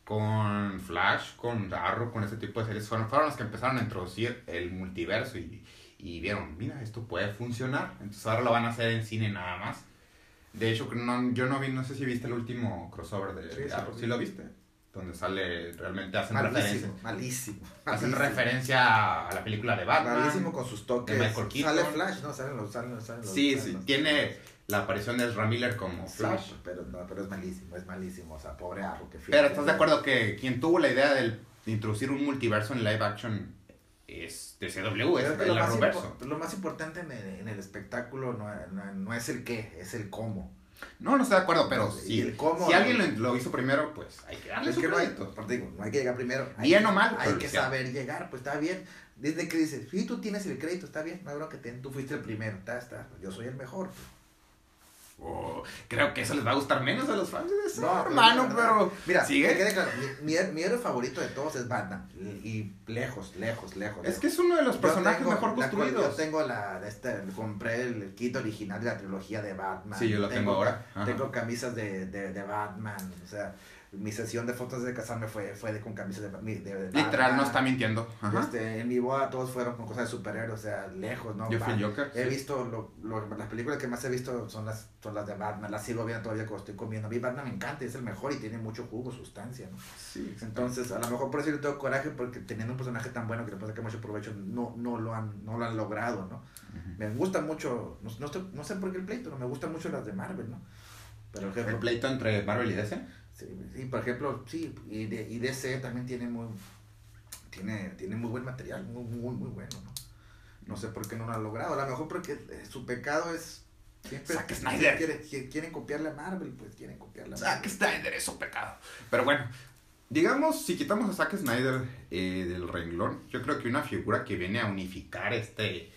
con Flash, con Arrow, con ese tipo de series. Fueron, fueron los que empezaron a introducir el multiverso y, y vieron, mira, esto puede funcionar. Entonces ahora lo van a hacer en cine nada más. De hecho, no, yo no vi, no sé si viste el último crossover de, Sí, de Arrow. lo ¿Sí lo viste? Donde sale, realmente hacen referencia. Malísimo, malísimo. Hacen malísimo. referencia a la película de Batman. Malísimo con sus toques. de Michael Keaton. Sale Flash, ¿no? Salen los, salen, salen los- Sí, salen sí, los- tiene la aparición de Ezra Miller como Sí, Flash. pero, no, pero es malísimo, es malísimo. O sea, pobre Arrow que Pero ¿estás de acuerdo que quien tuvo la idea de introducir un multiverso en live action es de CW, es el lo, lo más importante en el, en el espectáculo no, no, no es el qué, es el cómo. No, no estoy de acuerdo, pero si, el cómo, si alguien lo, lo hizo primero, pues hay que darle Es su que no hay, digo, no hay que llegar primero. Hay Bien que- o mal, Hay que saber llegar, pues está bien. Desde que dices, sí, tú tienes el crédito, está bien, no que ten- tú fuiste el primero, está, está, yo soy el mejor. pues. Oh, creo que eso les va a gustar menos a los fans de DC, No, hermano, no, no, pero... Mira, sigue. que quede claro, mi, mi, mi héroe favorito de todos es Batman. Y lejos, lejos, lejos. Es que es uno de los personajes tengo- mejor construidos. Yo tengo la, este, compré el kit original de la trilogía de Batman. Sí, yo lo tengo ahora. Ajá. Tengo camisas de, de, de Batman. O sea, mi sesión de fotos de casarme fue, fue de, con camisas de, de, de Literal, no está mintiendo. Ajá. Este, en mi boda todos fueron con cosas de superhéroes, o sea, lejos, ¿no? Yo fui Joker. He sí. visto, lo, lo- las películas que más he visto son las, son las de Batman, las sigo viendo todavía cuando estoy comiendo. A mí Batman me encanta, es el mejor y tiene mucho jugo, sustancia, ¿no? Sí, Entonces, a lo mejor por eso yo tengo coraje porque teniendo un personaje tan bueno que le puede sacar mucho provecho, no, no, lo, han, no lo han logrado, ¿no? Me gusta mucho, no, no, estoy- no sé por qué el pleito, no me gustan mucho las de Marvel, ¿no? Pero, El ejemplo, pleito entre Marvel y DC. Sí, por ejemplo, sí, y, de, y DC también tiene muy, tiene, tiene muy buen material, muy, muy, muy bueno, ¿no? No sé por qué no lo han logrado, a lo mejor porque eh, su pecado es... Siempre Zack Snyder. quiere- quiere- quieren copiarle a Marvel, pues quieren copiarle a Zack Marvel. Snyder es un pecado. Pero bueno, digamos, si quitamos a Zack Snyder eh, del renglón, yo creo que una figura que viene a unificar este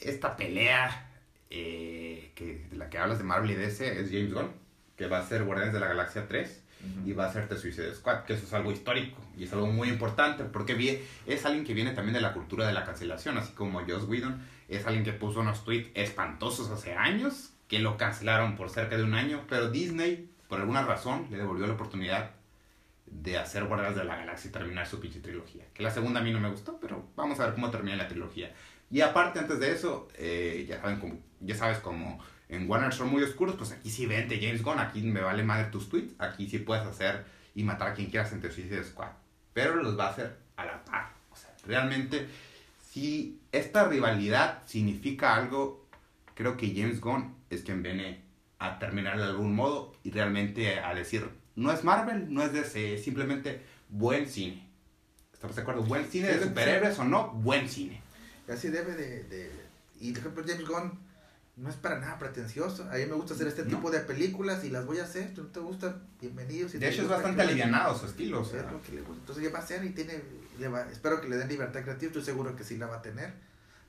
esta pelea eh, que, de la que hablas de Marvel y DC es James Gunn, que va a ser Guardianes de la Galaxia 3 Ujú. y va a ser The Suicide Squad, que eso es algo histórico y es algo muy importante porque es alguien que viene también de la cultura de la cancelación, así como Joss Whedon, es alguien que puso unos tweets espantosos hace años, que lo cancelaron por cerca de un año, pero Disney, por alguna razón, le devolvió la oportunidad de hacer Guardianes de la Galaxia y terminar su pinche trilogía. Que la segunda a mí no me gustó, pero vamos a ver cómo termina la trilogía. Y aparte, antes de eso, eh, ya, saben cómo- ya sabes, como en Warner son muy oscuros, pues aquí sí vente James Gunn, aquí me vale madre tus tweets, aquí sí puedes hacer y matar a quien quieras en The Suicide Squad. Pero los va a hacer a la par. O sea, realmente, si esta rivalidad significa algo, creo que James Gunn es quien viene a terminar de algún modo y realmente a decir, no es Marvel, no es DC, es simplemente buen cine. ¿Estamos de acuerdo? Buen cine de superhéroes o no, buen cine. Así debe de, de- Y, por ejemplo, James Gunn no es para nada pretencioso. A mí me gusta hacer este No. tipo de películas y las voy a hacer. Si no te gusta, bienvenido. Si De hecho, es bastante alivianado su estilo. O sea, es lo que le gusta. Entonces, ya va a ser y tiene. le va- espero que le den libertad creativa. Estoy seguro que sí la va a tener.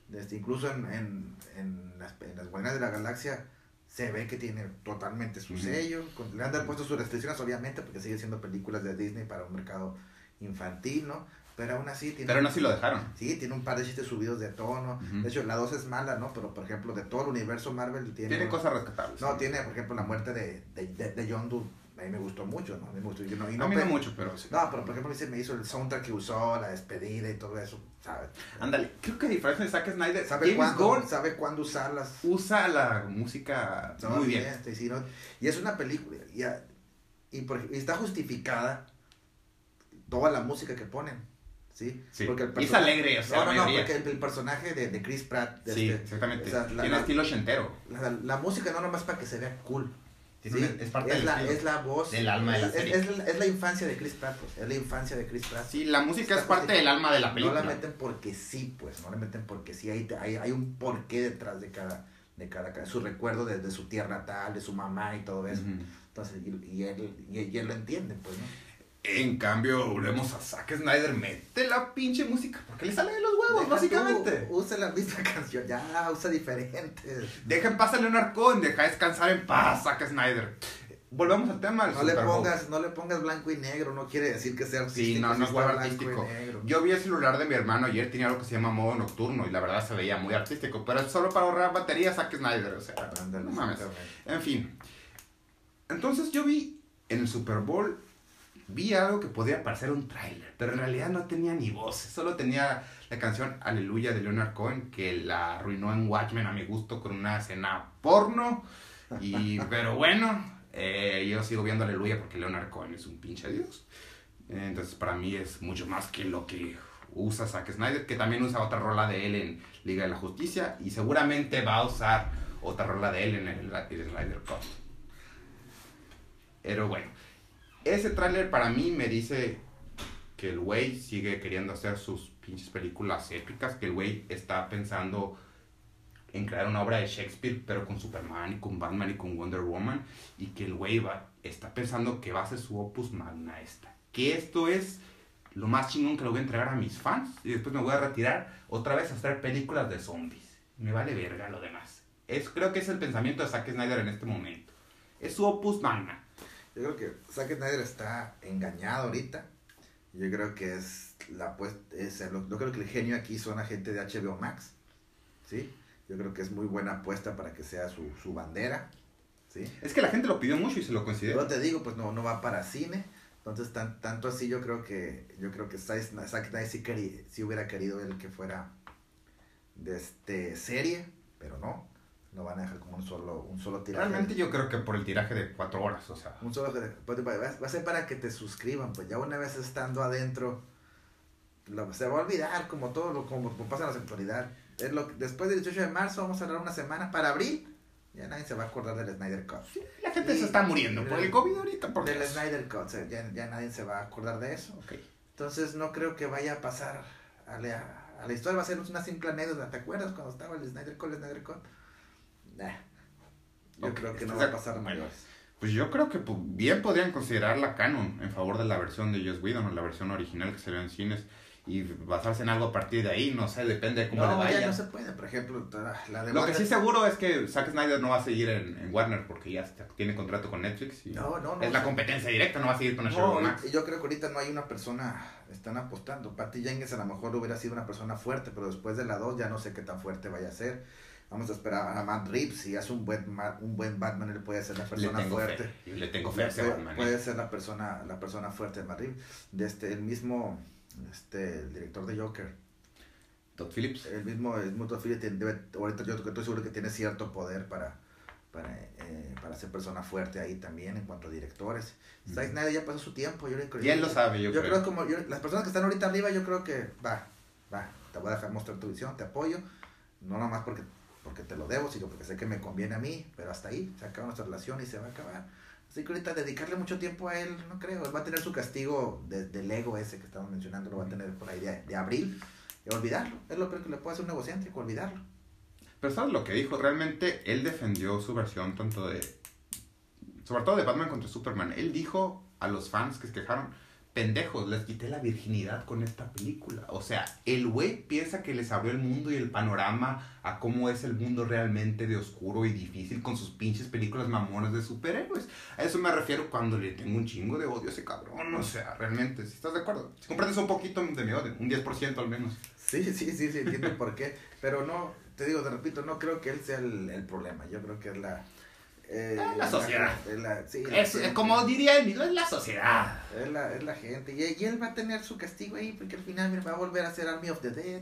Desde, incluso en, en, en las, en las Guardianes de la Galaxia se ve que tiene totalmente su sello. Con- le han dado puesto sus restricciones, obviamente, porque sigue siendo películas de Disney para un mercado infantil, ¿no? Pero aún así tiene. pero aún así lo dejaron. Sí, tiene un par de chistes subidos de tono. De hecho, la 2 es mala, ¿no? Pero, por ejemplo, de todo el universo Marvel tiene... Tiene cosas rescatables. No, tiene, por ejemplo, la muerte de, de, de, de John Doe. A mí me gustó mucho, ¿no? A mí me gustó. Yo no, y no, a mí no pe- mucho, pero sí. No, pero por ejemplo, dice, me hizo el soundtrack que usó, la despedida y todo eso, ¿sabes? Ándale, creo que a diferencia de Zack Snyder, ¿Sabe cuándo, Gunn sabe cuándo usarlas? usa la música muy bien. Este, sí, ¿no? Y es una película, y, y, por- y está justificada toda la música que ponen, ¿sí? Sí. Porque el Y es alegre, o sea, no, no, porque el, el personaje de, de Chris Pratt, de Sí, este, exactamente. o sea, la- Tiene la- estilo ochentero. la, la música no nomás para que se vea cool, es parte es del la, es la voz, del alma de la es, serie. es la, es la infancia de Chris Pratt, pues, es la infancia de Chris Pratt. Sí, la música es parte del alma de la película. No la meten porque sí, pues, no la meten porque sí, hay, hay, hay un porqué detrás de cada, de cada, cada- su recuerdo de, de su tierra natal, de su mamá y todo eso. Entonces, y, y él, y, y él lo entiende, pues, ¿no? En cambio, volvemos a Zack Snyder, mete la pinche música porque le sale de los huevos, Deja básicamente. tú, usa la misma canción, ya, usa diferente. Deja en paz a Leonard Cohen, deja descansar en paz, Zack Snyder. Volvamos al tema del No le Bowl. pongas, no le pongas blanco y negro, no quiere decir que sea artístico. Sí, no, no es huevo artístico. Yo vi el celular de mi hermano ayer, tenía algo que se llama modo nocturno y la verdad se veía muy artístico, pero es solo para ahorrar batería, Zack Snyder, o sea, no mames. En fin. Entonces yo vi en el Super Bowl, vi algo que podía parecer un tráiler, pero en realidad no tenía ni voz, solo tenía la canción Aleluya de Leonard Cohen, que la arruinó en Watchmen a mi gusto con una escena porno. Y, pero bueno, eh, yo sigo viendo Aleluya porque Leonard Cohen es un pinche dios. Entonces para mí es mucho más que lo que usa Zack Snyder, que también usa otra rola de él en Liga de la Justicia y seguramente va a usar otra rola de él en el, el Snyder Cut. Pero bueno, ese tráiler para mí me dice que el güey sigue queriendo hacer sus pinches películas épicas, que el güey está pensando en crear una obra de Shakespeare, pero con Superman y con Batman y con Wonder Woman, y que el güey va, está pensando que va a ser su opus magna esta. Que esto es lo más chingón que le voy a entregar a mis fans, y después me voy a retirar otra vez a hacer películas de zombies. Me vale verga lo demás. Es, creo que es el pensamiento de Zack Snyder en este momento. Es su opus magna. Yo creo que Zack Snyder está engañado ahorita. Yo creo que es la pues es yo creo que el genio aquí son agente de HBO Max. ¿Sí? Yo creo que es muy buena apuesta para que sea su, su bandera. ¿Sí? Es que la gente lo pidió mucho y se lo considera. Yo te digo, pues no, no va para cine. Entonces, tan, tanto así yo creo que yo creo que Zack Snyder sí, sí hubiera querido él que fuera de este serie, pero no. Lo van a dejar como un solo, un solo tiraje. Realmente yo creo que por el tiraje de cuatro horas, o sea. Un solo pues, va a ser para que te suscriban, pues ya una vez estando adentro, lo, se va a olvidar como todo lo como, pasa en la actualidad. Es lo, después del 18 de marzo vamos a dar una semana para abril. Ya nadie se va a acordar del Snyder Cut. la gente se está muriendo por el COVID ahorita. Por del Snyder Cut, ya, ya, nadie se va a acordar de eso. Okay. Entonces no creo que vaya a pasar a la, a la historia, va a ser una simple anécdota. ¿Te acuerdas cuando estaba el Snyder Cut, el Snyder Cut? Yo creo que no va a pasar mayores. Pues yo creo que bien podrían considerar la canon en favor de la versión de Joss Whedon o la versión original que salió en cines y basarse en algo a partir de ahí, no sé, depende de cómo le vaya. Ya no se puede, por ejemplo, la de Lo que sí seguro es que Zack Snyder no va a seguir en, Warner porque ya tiene contrato con Netflix y no, no, es la competencia directa, no va a seguir con el show Max. Yo creo que ahorita no hay una persona, están apostando. Patty Jenkins a lo mejor hubiera sido una persona fuerte, pero después de la 2 ya no sé qué tan fuerte vaya a ser. Vamos a esperar a Matt Reeves. Si hace un buen, un buen Batman, él puede ser la persona fuerte. Fe. Le tengo fe a ese Batman. Puede ¿eh? ser la persona, la persona fuerte de Matt Reeves. De este, el mismo este, el director de Joker. Todd Phillips. El mismo, el mismo Todd Phillips debe, ahorita yo estoy seguro que tiene cierto poder para, para, eh, para ser persona fuerte ahí también en cuanto a directores. Uh -huh. ya pasó su tiempo. Yo y él lo sabe, yo, yo creo. como las personas que están ahorita arriba, yo creo que va, va, te voy a dejar mostrar tu visión, te apoyo. No nada más porque porque te lo debo, sino porque sé que me conviene a mí, pero hasta ahí se acaba nuestra relación y se va a acabar. Así que ahorita dedicarle mucho tiempo a él, no creo, él va a tener su castigo de, del ego ese que estamos mencionando, lo va a tener por ahí de, de abril, y olvidarlo, es lo peor que le puede hacer un negociante, olvidarlo. Pero ¿sabes lo que dijo? Realmente él defendió su versión tanto de, sobre todo de Batman contra Superman, él dijo a los fans que se quejaron, pendejos, les quité la virginidad con esta película. O sea, el güey piensa que les abrió el mundo y el panorama a cómo es el mundo realmente de oscuro y difícil con sus pinches películas mamones de superhéroes. A eso me refiero cuando le tengo un chingo de odio a ese cabrón. O sea, realmente, si estás de acuerdo. Si comprendes un poquito de mi odio, un 10% al menos. Sí, sí, sí, sí, entiendo por qué. Pero no, te digo, te repito, no creo que él sea el, el problema. Yo creo que es la eh, la sociedad. es, como diría él mismo, es la sociedad. Es la, es la gente. Y, y, él va a tener su castigo ahí, porque al final mira, va a volver a ser Army of the Dead.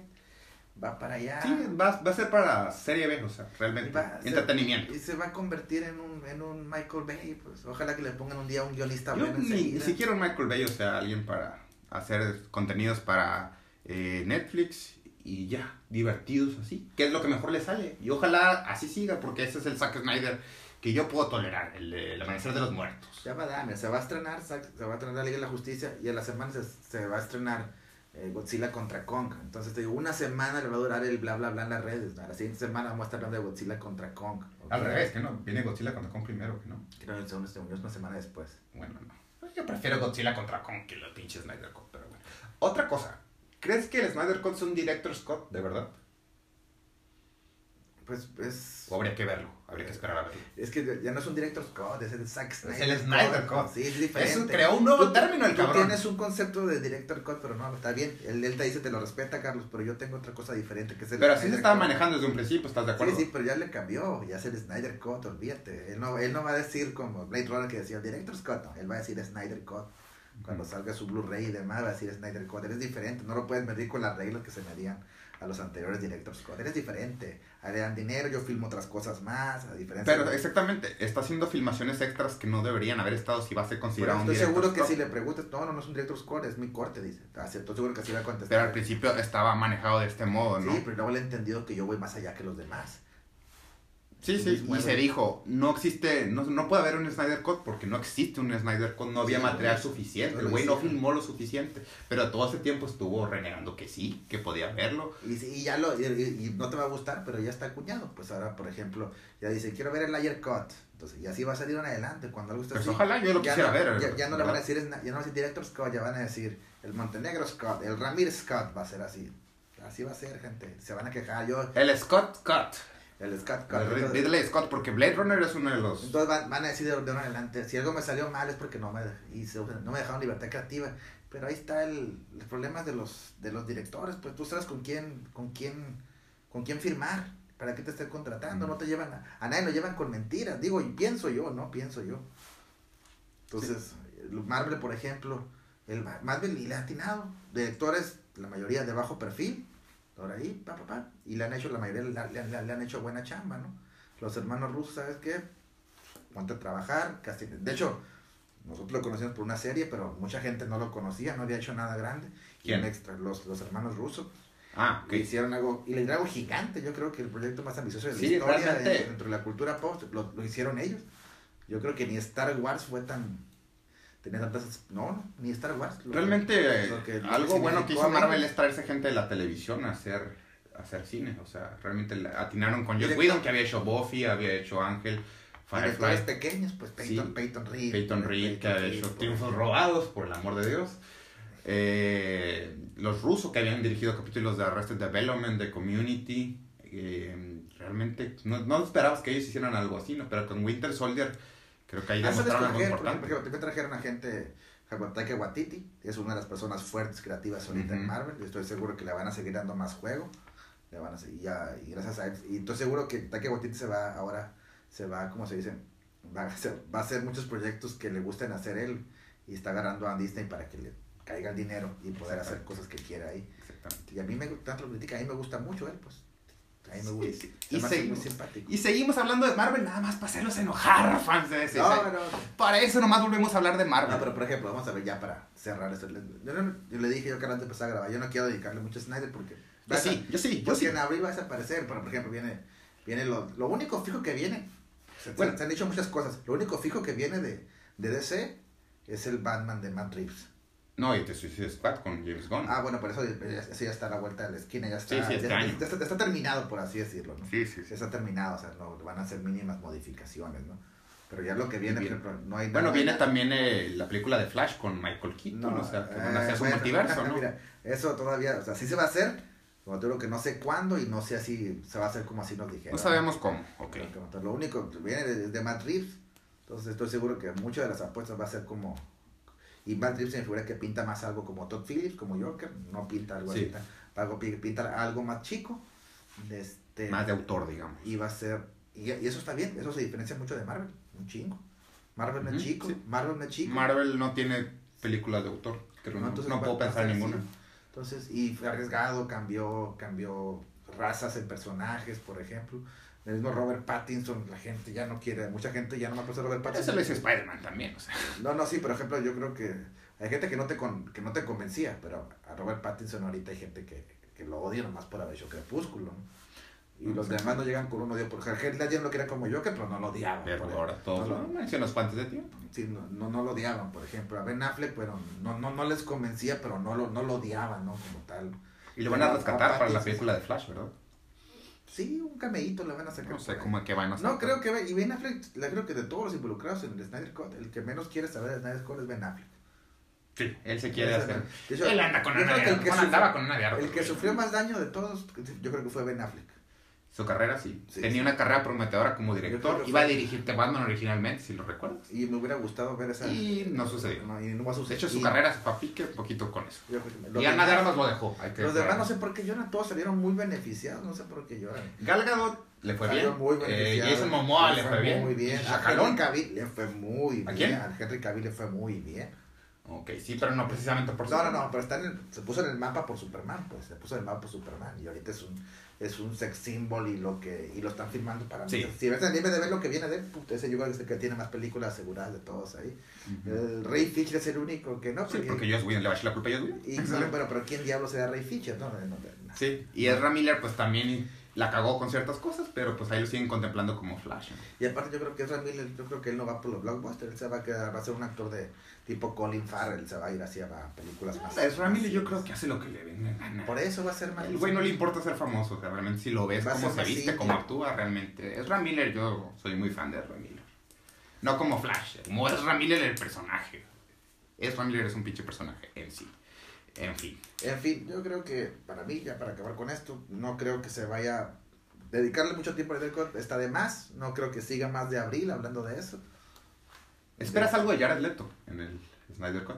Va para allá. Sí, va, va a ser para serie B, o sea, realmente. entretenimiento. y se va a convertir en un, en un Michael Bay. Pues ojalá que le pongan un día un guionista Yo bueno. Ni, ni siquiera un Michael Bay, o sea, alguien para hacer contenidos para eh, Netflix y ya, divertidos así. Que es lo que mejor le sale. Y ojalá así siga, porque ese es el Zack Snyder que yo puedo tolerar, el, el Amanecer de los Muertos. Ya va a se va a estrenar, se va a estrenar la Liga de la Justicia y a la semana se, se va a estrenar eh, Godzilla contra Kong. Entonces te digo, una semana le va a durar el bla bla bla en las redes. La siguiente semana vamos a estar hablando de Godzilla contra Kong. Al revés, que no, viene Godzilla contra Kong primero, que no. Creo que el segundo es una semana después. Bueno, no. Yo prefiero Godzilla contra Kong que los pinches Snyder Cut, pero bueno. Otra cosa, ¿crees que el Snyder Cut es un director Scott, de verdad? Pues es. O habría que verlo, habría que esperar a verlo. Es que ya no es un director Scott, es el Zack Snyder. Es el Snyder Cut. Sí, es diferente. Eso creó un nuevo término el tú cabrón. tienes un concepto de director cut, pero no, está bien. Él, él te dice, te lo respeta, Carlos, pero yo tengo otra cosa diferente que es el Pero así se estaba manejando desde un principio, ¿estás de acuerdo? Sí, sí, pero ya le cambió, ya es el Snyder Cut, olvídate. Él no, él no va a decir como Blade Runner que decía director Scott, no, él va a decir Snyder Cut. Cuando salga su Blu-ray y demás, va a decir Snyder Cut. Él es diferente, no lo puedes medir con las reglas que se medían a los anteriores directors Scott. Eres diferente. A le dan dinero, yo filmo otras cosas más, a diferencia. Pero exactamente, está haciendo filmaciones extras que no deberían haber estado si va a ser considerado un Estoy seguro que si le preguntas, no, no, no es un director Scott, es mi corte, dice. Estoy seguro que así va a contestar. Pero al principio estaba manejado de este modo, ¿no? Sí, pero luego le he entendido que yo voy más allá que los demás. Sí, sí, y se dijo, no existe, no, no puede haber un Snyder Cut porque no existe un Snyder Cut, no había sí, material no, suficiente, el güey no filmó lo suficiente, pero todo ese tiempo estuvo renegando que sí, que podía verlo. Y, y ya lo, y, y, no te va a gustar, pero ya está acuñado, pues ahora, por ejemplo, ya dice, quiero ver el Layer Cut, entonces, y así va a salir en adelante, cuando algo esté pues así. ojalá yo lo quisiera no, ver. Ya, ya no le van a decir, ya no van a decir Director Scott, ya van a decir el Montenegro Scott, el Ramírez Scott va a ser así, así va a ser, gente, se van a quejar, yo... El Scott Cut. El Scott Entonces- Ridley Scott, porque Blade Runner es uno de los... Entonces van, van a decir de, de ahora en adelante, si algo me salió mal es porque no me, hice- no me dejaron libertad creativa. Pero ahí está el, el problema de los, de los directores, pues tú sabes con quién, con quién, con quién firmar, para qué te estén contratando, no te llevan a, a nadie lo llevan con mentiras, digo, y pienso yo, ¿no? Pienso yo. Entonces, Marvel, por ejemplo, el Ma- Marvel y le ha atinado, directores, la mayoría de bajo perfil, por ahí, pa, pa, pa, y le han hecho, la mayoría le, le- le- han hecho buena chamba, ¿no? Los hermanos rusos, ¿sabes qué? Ponte a trabajar, casi, de hecho, nosotros lo conocimos por una serie, pero mucha gente no lo conocía, no había hecho nada grande. ¿Quién? extra, los, los hermanos rusos, Ah, ok. que hicieron algo, y le dieron algo gigante, yo creo que el proyecto más ambicioso de la Sí, historia dentro de la cultura pop, lo, lo hicieron ellos. Yo creo que ni Star Wars fue tan, tenía tantas, no, ni Star Wars. Realmente, eh, que- que algo bueno que hizo Marvel es traerse gente de la televisión a hacer, a hacer cine. O sea, realmente atinaron con Joss Whedon, que había hecho Buffy, había hecho Ángel, Firefly, pequeños, pues Peyton, Sí. Peyton Reed. Peyton Reed, que había hecho Triunfos. Robados, por el amor de Dios. Eh, los rusos que habían dirigido capítulos de Arrested Development, de Community. eh, realmente no, no esperabas que ellos hicieran algo así, ¿no? Pero con Winter Soldier creo que ahí Ah, ¿sabes demostraron algo quién? importante. Porque, porque trajeron a gente, Taika Waititi, es una de las personas fuertes, creativas ahorita en Ujú. Marvel, y estoy seguro que le van a seguir dando más juego, le van a seguir, ya, y gracias a él, y estoy seguro que Taika Waititi se va ahora, se va, ¿cómo se dice? Va a, hacer, va a hacer muchos proyectos que le gusten hacer él, y está agarrando a Disney para que le caiga el dinero y poder hacer cosas que quiera ahí. Exactamente. Y a mí me tanto lo critica, a mí me gusta mucho él, pues. A mí me gusta. Y muy seguimos. Y seguimos hablando de Marvel nada más para hacerlos enojar, fans de DC. No, no, no. Para eso nomás volvemos a hablar de Marvel. No, pero por ejemplo, vamos a ver ya para cerrar esto. Yo, le dije yo que antes de empezar a grabar, yo no quiero dedicarle mucho a Snyder porque... yo sí, yo sí, yo Porque sí. en abril va a desaparecer, pero por ejemplo, viene, viene lo, lo único fijo que viene, se, Bueno. se han dicho muchas cosas, lo único fijo que viene de, de DC es el Batman de Matt Reeves. No, y te Suicide Squad con James Gunn. Ah, bueno, por eso, eso ya está a la vuelta de la esquina, ya está, Sí, sí, este ya, ya está, está terminado, por así decirlo, ¿no? sí, sí, Ya está terminado, o sea, no, van a ser mínimas modificaciones, ¿no? Pero ya lo que viene, ejemplo, no hay Bueno, nada- viene también eh, la película de Flash con Michael Keaton, o sea, que van a eh, hacer su bueno, multiverso, ¿no? Mira, eso todavía, o sea, sí se va a hacer, como te digo que no sé cuándo y no sé así, se va a hacer como así nos dijeron. no sabemos cómo, ok. Pero tal, Lo único viene de, de Matt Reeves, entonces estoy seguro que muchas de las apuestas va a ser como... Y Matt Reeves se me figura que pinta más algo como Todd Phillips, como Joker, no pinta algo Sí. ahorita, algo, pi- pinta algo más chico. Este, Más de autor, digamos. y va a ser y, y eso está bien eso se diferencia mucho de Marvel un chingo Marvel no es chico sí. Marvel no es chico Marvel no tiene películas de autor, creo, No, entonces no puedo pensar en ninguna. así. entonces y fue arriesgado cambió cambió razas en personajes por ejemplo el mismo Robert Pattinson la gente ya no quiere mucha gente ya no me acuerda de Robert Pattinson eso lo hizo Spider-Man también, o sea. no no sí por ejemplo yo creo que hay gente que no te con, que no te convencía pero a Robert Pattinson ahorita hay gente que, que lo odia nomás por haber hecho Crepúsculo ¿no? y los Sí. demás no llegan con un odio por Heath Ledger lo quería como Joker pero no lo odiaban Pero ahora todos no lo- mencionas antes de tiempo. Sí, no, no, no lo odiaban, por ejemplo. A Ben Affleck, pero no, no, no les convencía, pero no lo, no lo odiaban, ¿no? Como tal. Y lo van a rescatar para la película de Flash, ¿verdad? Sí, un cameíto le van a sacar. No sé cómo que van a hacer. No, creo que... Y Ben Affleck, la creo que de todos los involucrados en el Snyder Cut, el que menos quiere saber de Snyder Cut es Ben Affleck. Sí, él se quiere hacer. Hecho, Él anda con una de el que sufrió- con una de El que sufrió más daño de todos, yo creo que fue Ben Affleck. Su carrera sí. Sí, Tenía sí. una carrera prometedora como director. Iba a fue- dirigir The Batman originalmente, si lo recuerdas. Y me hubiera gustado ver esa... Y no sucedió. No, y no va a De suceder. hecho, su Y- carrera se fue a pique un poquito con eso. Y Ana de Armas lo dejó. Los demás no sé por qué lloran, todos salieron muy beneficiados, no sé por qué lloran. Gal Gadot le fue bien. muy Eh. Jason Momoa le fue bien. Muy bien. A Henry. Cavill le fue muy ¿A bien. quién? A Henry Cavill le fue muy bien. Ok, sí, pero no precisamente por No, su- no, no, pero está en el- se puso en el mapa por Superman, pues se puso en el mapa por Superman y ahorita es un es un sex symbol y lo que y lo están filmando para Sí. Si ves en de ver lo que viene de él, puta, ese yo creo que es el que tiene más películas aseguradas de todos ahí. Ujú. El Ray Fisher es el único que no, Sí, porque Joss Whedon le va a echar la culpa a Joss Whedon. y, pero, pero ¿quién diablo será Ray Fisher? No, no, no, no. Sí, y Ezra Miller pues también la cagó con ciertas cosas, pero pues ahí lo siguen contemplando como Flash. ¿no? Y aparte yo creo que Ezra Miller, yo creo que él no va por los blockbusters, él se va a quedar, va a ser un actor de tipo Colin Farrell, se va a ir hacia películas más. Ezra Miller yo creo que hace lo que le venga gana. Por eso va a ser más. El güey no le importa ser famoso, o sea, realmente si lo ves, Va cómo se viste, simple. cómo actúa, realmente. Ezra Miller, yo soy muy fan de Miller. No como Flash, como Ezra Miller el personaje. Ezra Miller es un pinche personaje en sí. En fin. En fin, yo creo que para mí, ya para acabar con esto, no creo que se vaya dedicarle mucho tiempo a está de más. No creo que siga más de abril hablando de eso. ¿Esperas algo de Jared Leto en el Snyder Cut?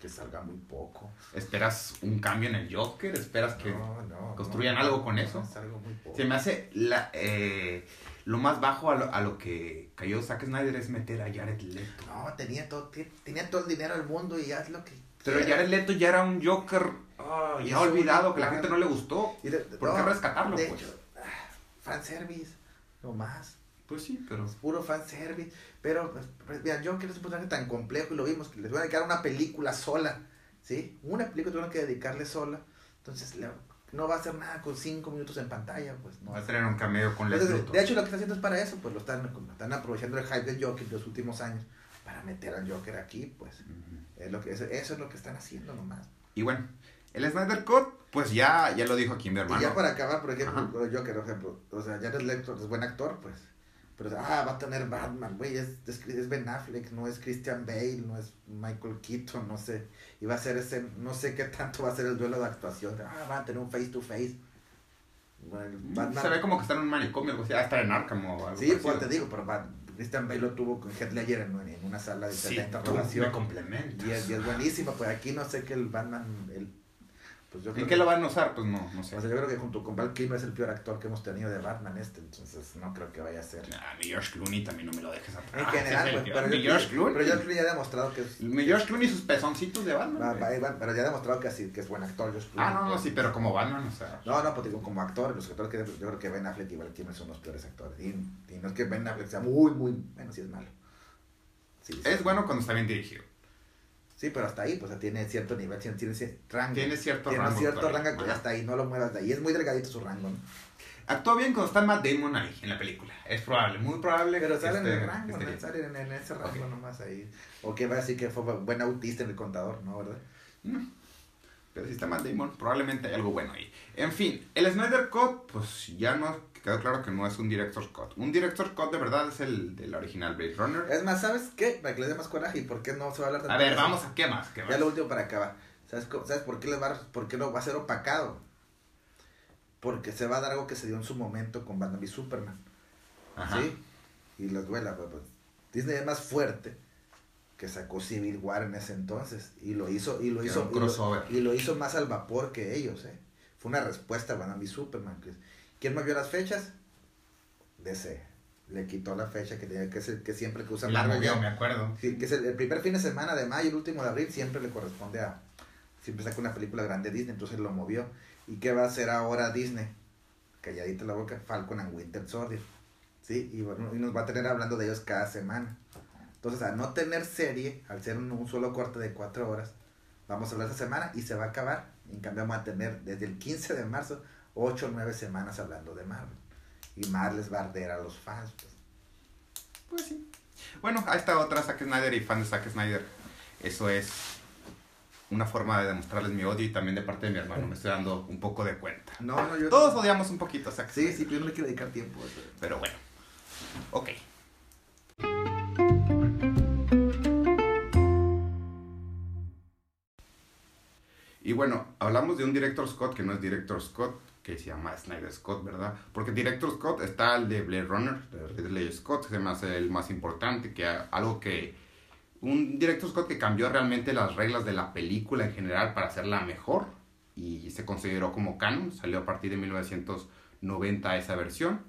Que salga muy poco. ¿Esperas un cambio en el Joker? ¿Esperas que No, no, construyan no, algo con eso? Es algo muy poco. se me hace la, eh, lo más bajo a lo, a lo que cayó Zack Snyder es meter a Jared Leto. No, tenía todo, tenía todo el dinero del mundo y haz lo que. Pero. Jared Leto ya era un Joker Oh, y ya olvidado, que la gente no le gustó. De- ¿Por qué rescatarlo, de pues? hecho, ah, fanservice, no más. Pues sí, pero... Es puro fanservice. Pero, pues, pues, mira, Joker es un personaje tan complejo y lo vimos que les voy a dedicar una película sola. ¿Sí? Una película tuvieron que dedicarle sola. Entonces, la- no va a hacer nada con cinco minutos en pantalla, pues no. Va a tener un cameo con Luthor. de hecho, lo que está haciendo es para eso, pues lo están, están aprovechando el hype del Joker de los últimos años para meter al Joker aquí, pues. Es lo que, eso, eso es lo que están haciendo nomás. Y bueno, el Snyder Cut, pues ya, ya lo dijo aquí mi hermano. Y ya para acabar, por ejemplo, Ajá. de Joker, por ejemplo, o sea, Jared Leto es buen actor, pues. Pero, ah, va a tener Batman, güey, es, es, es Ben Affleck, no es Christian Bale, no es Michael Keaton, no sé. Y va a ser ese, no sé qué tanto va a ser el duelo de actuación. Ah, van a tener un face to face. Bueno, Mm, Batman- Se ve como que está en un manicomio, algo así, hasta en Arkham o algo Sí, parecido. pues te digo, pero Bat- Christian Bale lo tuvo con Heath Ledger en, en una sala de Sí, complementas. Y es, y es buenísimo, pues aquí no sé que el Batman, el, pues yo creo ¿En que- qué lo van a usar? Pues no, no sé. o sea, yo creo que junto con Val Kilmer es el peor actor que hemos tenido de Batman este, entonces no creo que vaya a ser. Ah, mi George Clooney también no me lo dejes atrás. En general, pues, pero, peor. mi yo, George Clooney. pero George Clooney ya ha demostrado que es, Mi George Clooney y sus pezoncitos de Batman. va- güey. va- va- pero ya ha demostrado que así, que es buen actor George Clooney. ah, no, no, sí, pero como Batman, o sea. No, no, pues digo, como actor, los actores que yo creo que Ben Affleck y Val Kilmer son los peores actores. Y, y no es que Ben Affleck sea muy, muy, bueno, sí es malo. Sí. Es bueno cuando está bien dirigido. Sí, pero hasta ahí, pues tiene cierto nivel, tiene, tiene cierto rango. Tiene cierto Tiene rango. cierto todavía. rango, Ajá. hasta ahí, no lo muevas de ahí. Es muy delgadito su rango, ¿no? Actúa bien cuando está Matt Damon ahí en la película. Es probable, muy probable. Pero que sale en esté- el rango, que ¿no? Sale en, en ese rango nomás ahí. O que va a decir que fue buen autista en el contador, ¿no? ¿Verdad? bien. Pero si está Matt Damon, probablemente hay algo bueno ahí. En fin, el Snyder Cut, pues ya no quedó claro que no es un Director's Cut. Un Director's Cut de verdad es el del original Blade Runner. Es más, ¿sabes qué? Para que les dé más coraje y por qué no se va a hablar tanto A ver, eso? vamos a qué más. ¿Qué Ya lo último para acabar. ¿Sabes, ¿Sabes por, qué les va a, por qué lo va a ser opacado? Porque se va a dar algo que se dio en su momento con Batman y Superman. Ajá. ¿Sí? Y les duela, pues, pues, Disney es más fuerte que sacó Civil War en ese entonces. Y lo hizo, y lo hizo, y lo- y lo hizo más al vapor que ellos, ¿eh? Fue una respuesta a Batman y Superman. ¿Quién movió las fechas? DC. Le quitó la fecha que tenía que ser, que siempre que usa La Marvel movió, ya- me acuerdo. Que es el, el primer fin de semana de mayo, el último de abril, siempre le corresponde a. Siempre saca una película grande Disney, entonces lo movió. ¿Y qué va a hacer ahora Disney? Calladita la boca, Falcon and Winter Soldier. ¿Sí? Y, bueno, y nos va a tener hablando de ellos cada semana. Entonces, al no tener serie, al ser un, un solo corte de cuatro horas, vamos a hablar esta semana y se va a acabar. En cambio, vamos a tener desde el 15 de marzo, ocho o nueve semanas hablando de Marvel. Y más les va a arder a los fans. pues. Pues sí. Bueno, ahí está otra Zack Snyder y fan de Zack Snyder. Eso es una forma de demostrarles mi odio y también de parte de mi hermano. Me estoy dando un poco de cuenta. No, no, yo. Todos odiamos un poquito a Zack Sí, Snyder. sí, pero yo no le quiero dedicar tiempo. Pero bueno. Ok. Y bueno, hablamos de un director Scott que no es director Scott, que se llama Snyder Scott, ¿verdad? Porque director Scott está el de Blade Runner, de Ridley Scott, que se me hace el más importante, que algo que... Un director Scott que cambió realmente las reglas de la película en general para hacerla mejor y se consideró como canon, salió a partir de 1990 esa versión.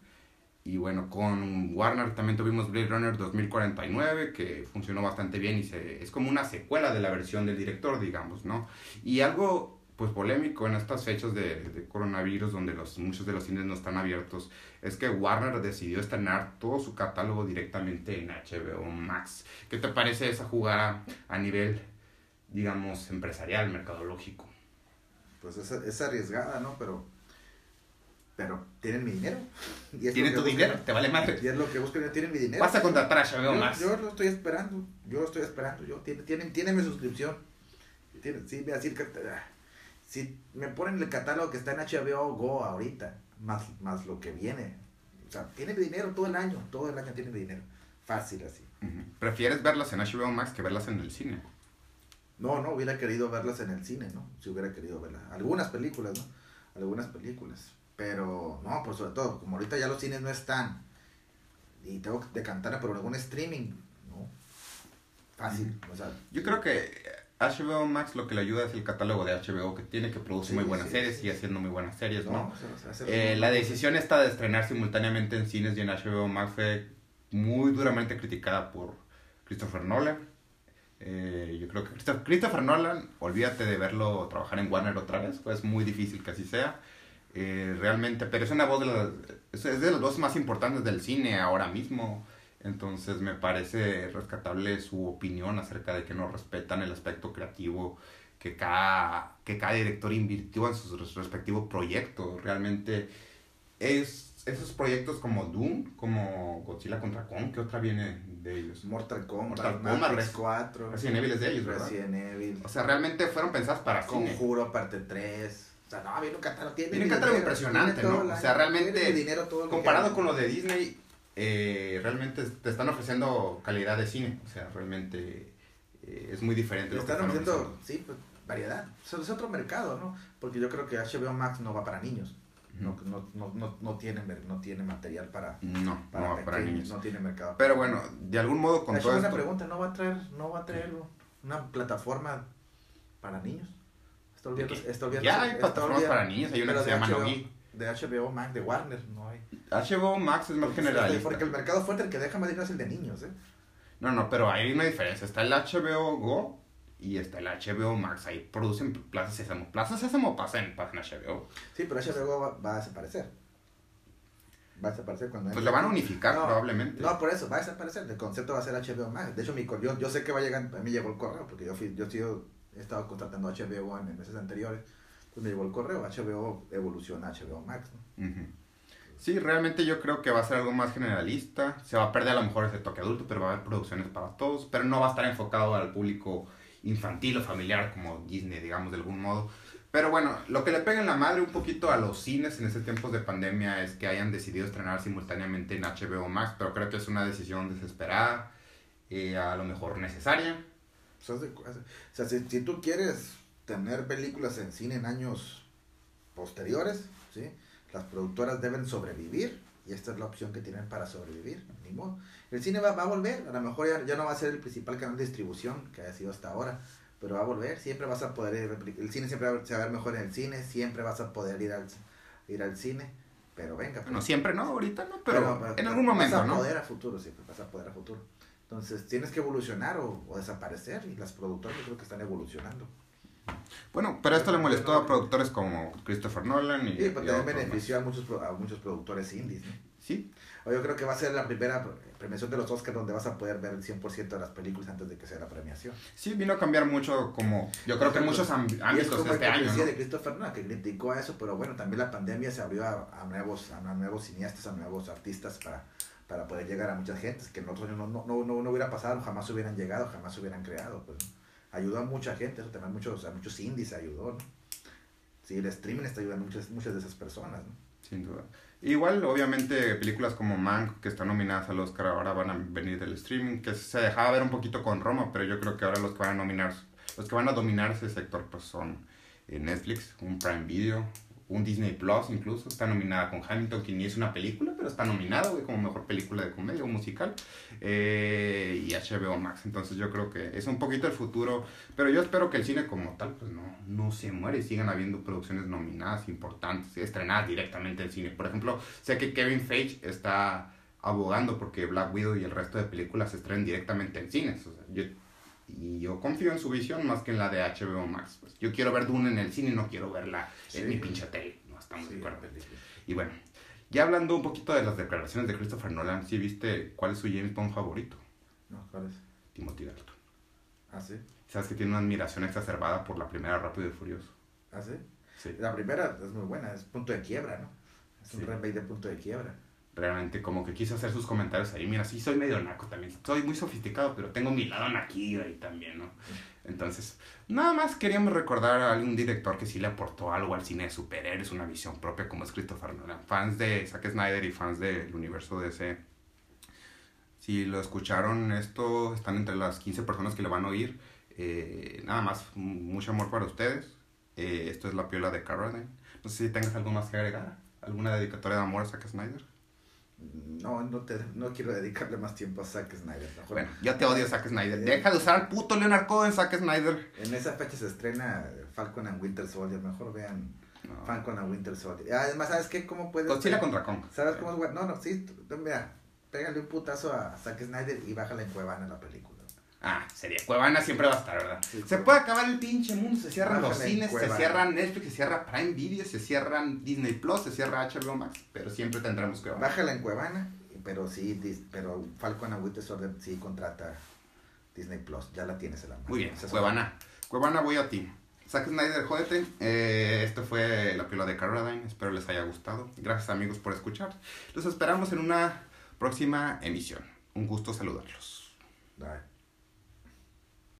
Y bueno, con Warner también tuvimos Blade Runner 2049, que funcionó bastante bien y se, es como una secuela de la versión del director, digamos, ¿no? Y algo pues polémico en estas fechas de, de coronavirus, donde los, muchos de los cines no están abiertos, es que Warner decidió estrenar todo su catálogo directamente en HBO Max. ¿Qué te parece esa jugada a nivel, digamos, empresarial, mercadológico? Pues es, es arriesgada, ¿no? Pero, pero tienen mi dinero. Y es ¿Tienen tu dinero? ¿Te vale madre? Y es lo que buscan, tienen mi dinero. Vas a contratar a yo, Max. yo lo estoy esperando, yo lo estoy esperando. Yo, tienen, tienen, tienen mi suscripción. Tienen, sí, a decir que, ah, si me ponen el catálogo que está en HBO Go ahorita, más, más lo que viene. O sea, tiene mi dinero todo el año, todo el año tiene mi dinero. Fácil así. ¿Prefieres verlas en HBO Max que verlas en el cine? No, no, hubiera querido verlas en el cine, ¿no? Si hubiera querido verlas. Algunas películas, ¿no? Algunas películas. Pero, no, pues sobre todo, como ahorita ya los cines no están y tengo que decantarme por algún streaming, ¿no? Fácil, o sea. Yo creo que HBO Max lo que le ayuda es el catálogo de HBO que tiene que producir Sí, muy buenas sí, series sí. y haciendo muy buenas series, ¿no? O sea, Eh, la decisión esta de estrenar simultáneamente en cines y en HBO Max fue muy duramente criticada por Christopher Nolan. Eh, yo creo que Christopher, Christopher Nolan, olvídate de verlo trabajar en Warner otra vez, pues es muy difícil que así sea. Eh, realmente, pero es una voz de las, es de las voces más importantes del cine ahora mismo. Entonces me parece rescatable su opinión acerca de que no respetan el aspecto creativo que cada, que cada director invirtió en sus res- respectivos proyectos. Realmente es esos proyectos como Doom, como Godzilla contra Kong, ¿qué otra viene de ellos? Mortal Kombat, Mortal Kombat, Res- 4, Resident Evil es de ellos, ¿verdad? Resident Evil, O sea, realmente fueron pensadas para cine. Conjuro parte 3. O sea, no, viene un catálogo. Tiene Viene un catálogo dinero, impresionante, tiene ¿no? O sea, realmente, dinero todo que Comparado con lo de Disney, eh, realmente te están ofreciendo calidad de cine. O sea, realmente eh, es muy diferente. Lo que están ofreciendo, ofreciendo. sí, pues, variedad. Eso es otro mercado, ¿no? Porque yo creo que HBO Max no va para niños. No, no, no, no, no, tiene, no tiene material para, No, para, no, para niños. no tiene mercado. Pero bueno, de algún modo con todo una esto... pregunta, ¿no va a traer, no va a traer una plataforma para niños? Está olvidando, está olvidando- Ya hay plataformas para niños, hay una que se llama Nogi. De HBO Max, de Warner, no hay. HBO Max es más generalista. Porque el mercado fuerte el que deja más dinero es el de niños, ¿eh? No, no, pero hay una diferencia. Está el HBO Go y está el HBO Max. Ahí producen Plaza Sésamo. Plaza Sésamo pasa en, pasa en HBO. Sí, pero HBO va, va a desaparecer. Va a desaparecer cuando... Pues lo van a unificar No, probablemente. No, por eso, va a desaparecer. El concepto va a ser HBO Max. De hecho, mi, yo, yo sé que va a llegar, a mí llegó el correo, porque yo, fui, yo he, sido- he estado contratando HBO en meses anteriores. Entonces me llegó el correo, HBO evoluciona HBO Max. Sí, realmente yo creo que va a ser algo más generalista. Se va a perder a lo mejor ese toque adulto, pero va a haber producciones para todos. Pero no va a estar enfocado al público infantil o familiar como Disney, digamos, de algún modo. Pero bueno, lo que le pega en la madre un poquito a los cines en estos tiempos de pandemia es que hayan decidido estrenar simultáneamente en HBO Max, pero creo que es una decisión desesperada, eh, a lo mejor necesaria. De cu- haz- o sea, si, si tú quieres tener películas en cine en años posteriores, ¿sí? las productoras deben sobrevivir y esta es la opción que tienen para sobrevivir. Ni modo. El cine va, va a volver, a lo mejor ya, ya no va a ser el principal canal de distribución que ha sido hasta ahora, pero va a volver, siempre vas a poder ir, el cine siempre va- se va a ver mejor en el cine, siempre vas a poder ir al, ir al cine, pero venga. pues. Bueno, siempre no, ahorita no, pero, Pero, pero, en algún vas momento, a ¿no? poder a futuro, siempre vas a poder a futuro. Entonces tienes que evolucionar o, o desaparecer y las productoras yo creo que están evolucionando. Bueno, pero esto le molestó a productores como Christopher Nolan y, pues y también benefició a muchos, a muchos productores indies. ¿no? Sí, O Yo creo que va a ser la primera premiación de los Oscars donde vas a poder ver el 100% de las películas antes de que sea la premiación. sí, vino a cambiar mucho como, yo creo que en muchos es ámbitos como este la año, ¿no? de Christopher Nolan, que criticó a eso, pero bueno, también la pandemia se abrió a, a nuevos, a nuevos cineastas, a nuevos artistas para, para poder llegar a muchas gentes que en otros años no, no, no, no, hubiera pasado, jamás hubieran llegado, jamás hubieran creado. Pues. Ayudó a mucha gente, eso también muchos, a muchos indies ayudó. ¿no? Sí, el streaming está ayudando a muchas, muchas de esas personas. ¿no? Sin duda. Igual, obviamente, películas como Mank, que están nominadas al Oscar, ahora van a venir del streaming, que se dejaba ver un poquito con Roma, pero yo creo que ahora los que van a nominar, los que van a dominar ese sector, pues son eh, Netflix, un Prime Video, un Disney Plus incluso, está nominada con Hamilton, que ni es una película, pero está nominada como mejor película de comedia o musical, eh, y HBO Max, entonces yo creo que es un poquito el futuro, pero yo espero que el cine como tal, pues no, no se muere, sigan habiendo producciones nominadas importantes, estrenadas directamente en cine, por ejemplo, sé que Kevin Feige está abogando porque Black Widow y el resto de películas se estrenen directamente en cines, yo y yo confío en su visión más que en la de HBO Max. Pues yo quiero ver Dune en el cine, no quiero verla Sí. en mi pinche tele. No estamos de acuerdo. Y bueno, ya hablando un poquito de las declaraciones de Christopher Nolan, ¿sí viste cuál es su James Bond favorito? No, ¿cuál es? Timothy Dalton. ¿Ah, sí? Sabes que tiene una admiración exacerbada por la primera Rápido y Furioso. ¿Ah, sí? Sí. La primera es muy buena, es punto de quiebra, ¿no? Es un remake de punto de quiebra. Realmente como que quiso hacer sus comentarios ahí. Mira, sí soy medio naco también. Soy muy sofisticado, pero tengo mi lado naquillo ahí también, ¿no? Entonces, nada más queríamos recordar a algún director que sí le aportó algo al cine de superhéroes, una visión propia como es Christopher Nolan. Fans de Zack Snyder y fans del universo DC. Si lo escucharon, esto están entre las 15 personas que le van a oír. Eh, nada más, mucho amor para ustedes. Eh, esto es La Piola de Carradine. No sé si tengas algo más que agregar. ¿Alguna dedicatoria de amor a Zack Snyder? No, no, te, no quiero dedicarle más tiempo a Zack Snyder. Mejor- Bueno, yo te odio Zack Snyder. Eh. Deja de usar al puto Leonard Cohen, Zack Snyder. En esa fecha se estrena Falcon and Winter Soldier. Mejor vean No. Falcon and Winter Soldier. Además, ¿sabes qué? ¿Cómo puedes...? Godzilla contra Kong. ¿Sabes cómo es? No, no, sí. mira, pégale un putazo a Zack Snyder y bájale en Cuevana la película. Ah, sería. Cuevana siempre va a estar, ¿verdad? Sí, se puede acabar el pinche mundo, se cierran los Bájale cines, se cierran Netflix, se cierra Prime Video, se cierran Disney Plus, se cierra HBO Max, pero siempre tendremos Cuevana. Bájala en Cuevana, pero sí, pero Falcon and Winter Soldier sí contrata Disney Plus. Ya la tienes en la mano. Muy bien, Cuevana. Cuevana, voy a ti. Zack Snyder, jódete. Eh, esto fue la pila de Caroline. Espero les haya gustado. Gracias, amigos, por escuchar. Los esperamos en una próxima emisión. Un gusto saludarlos. Bye.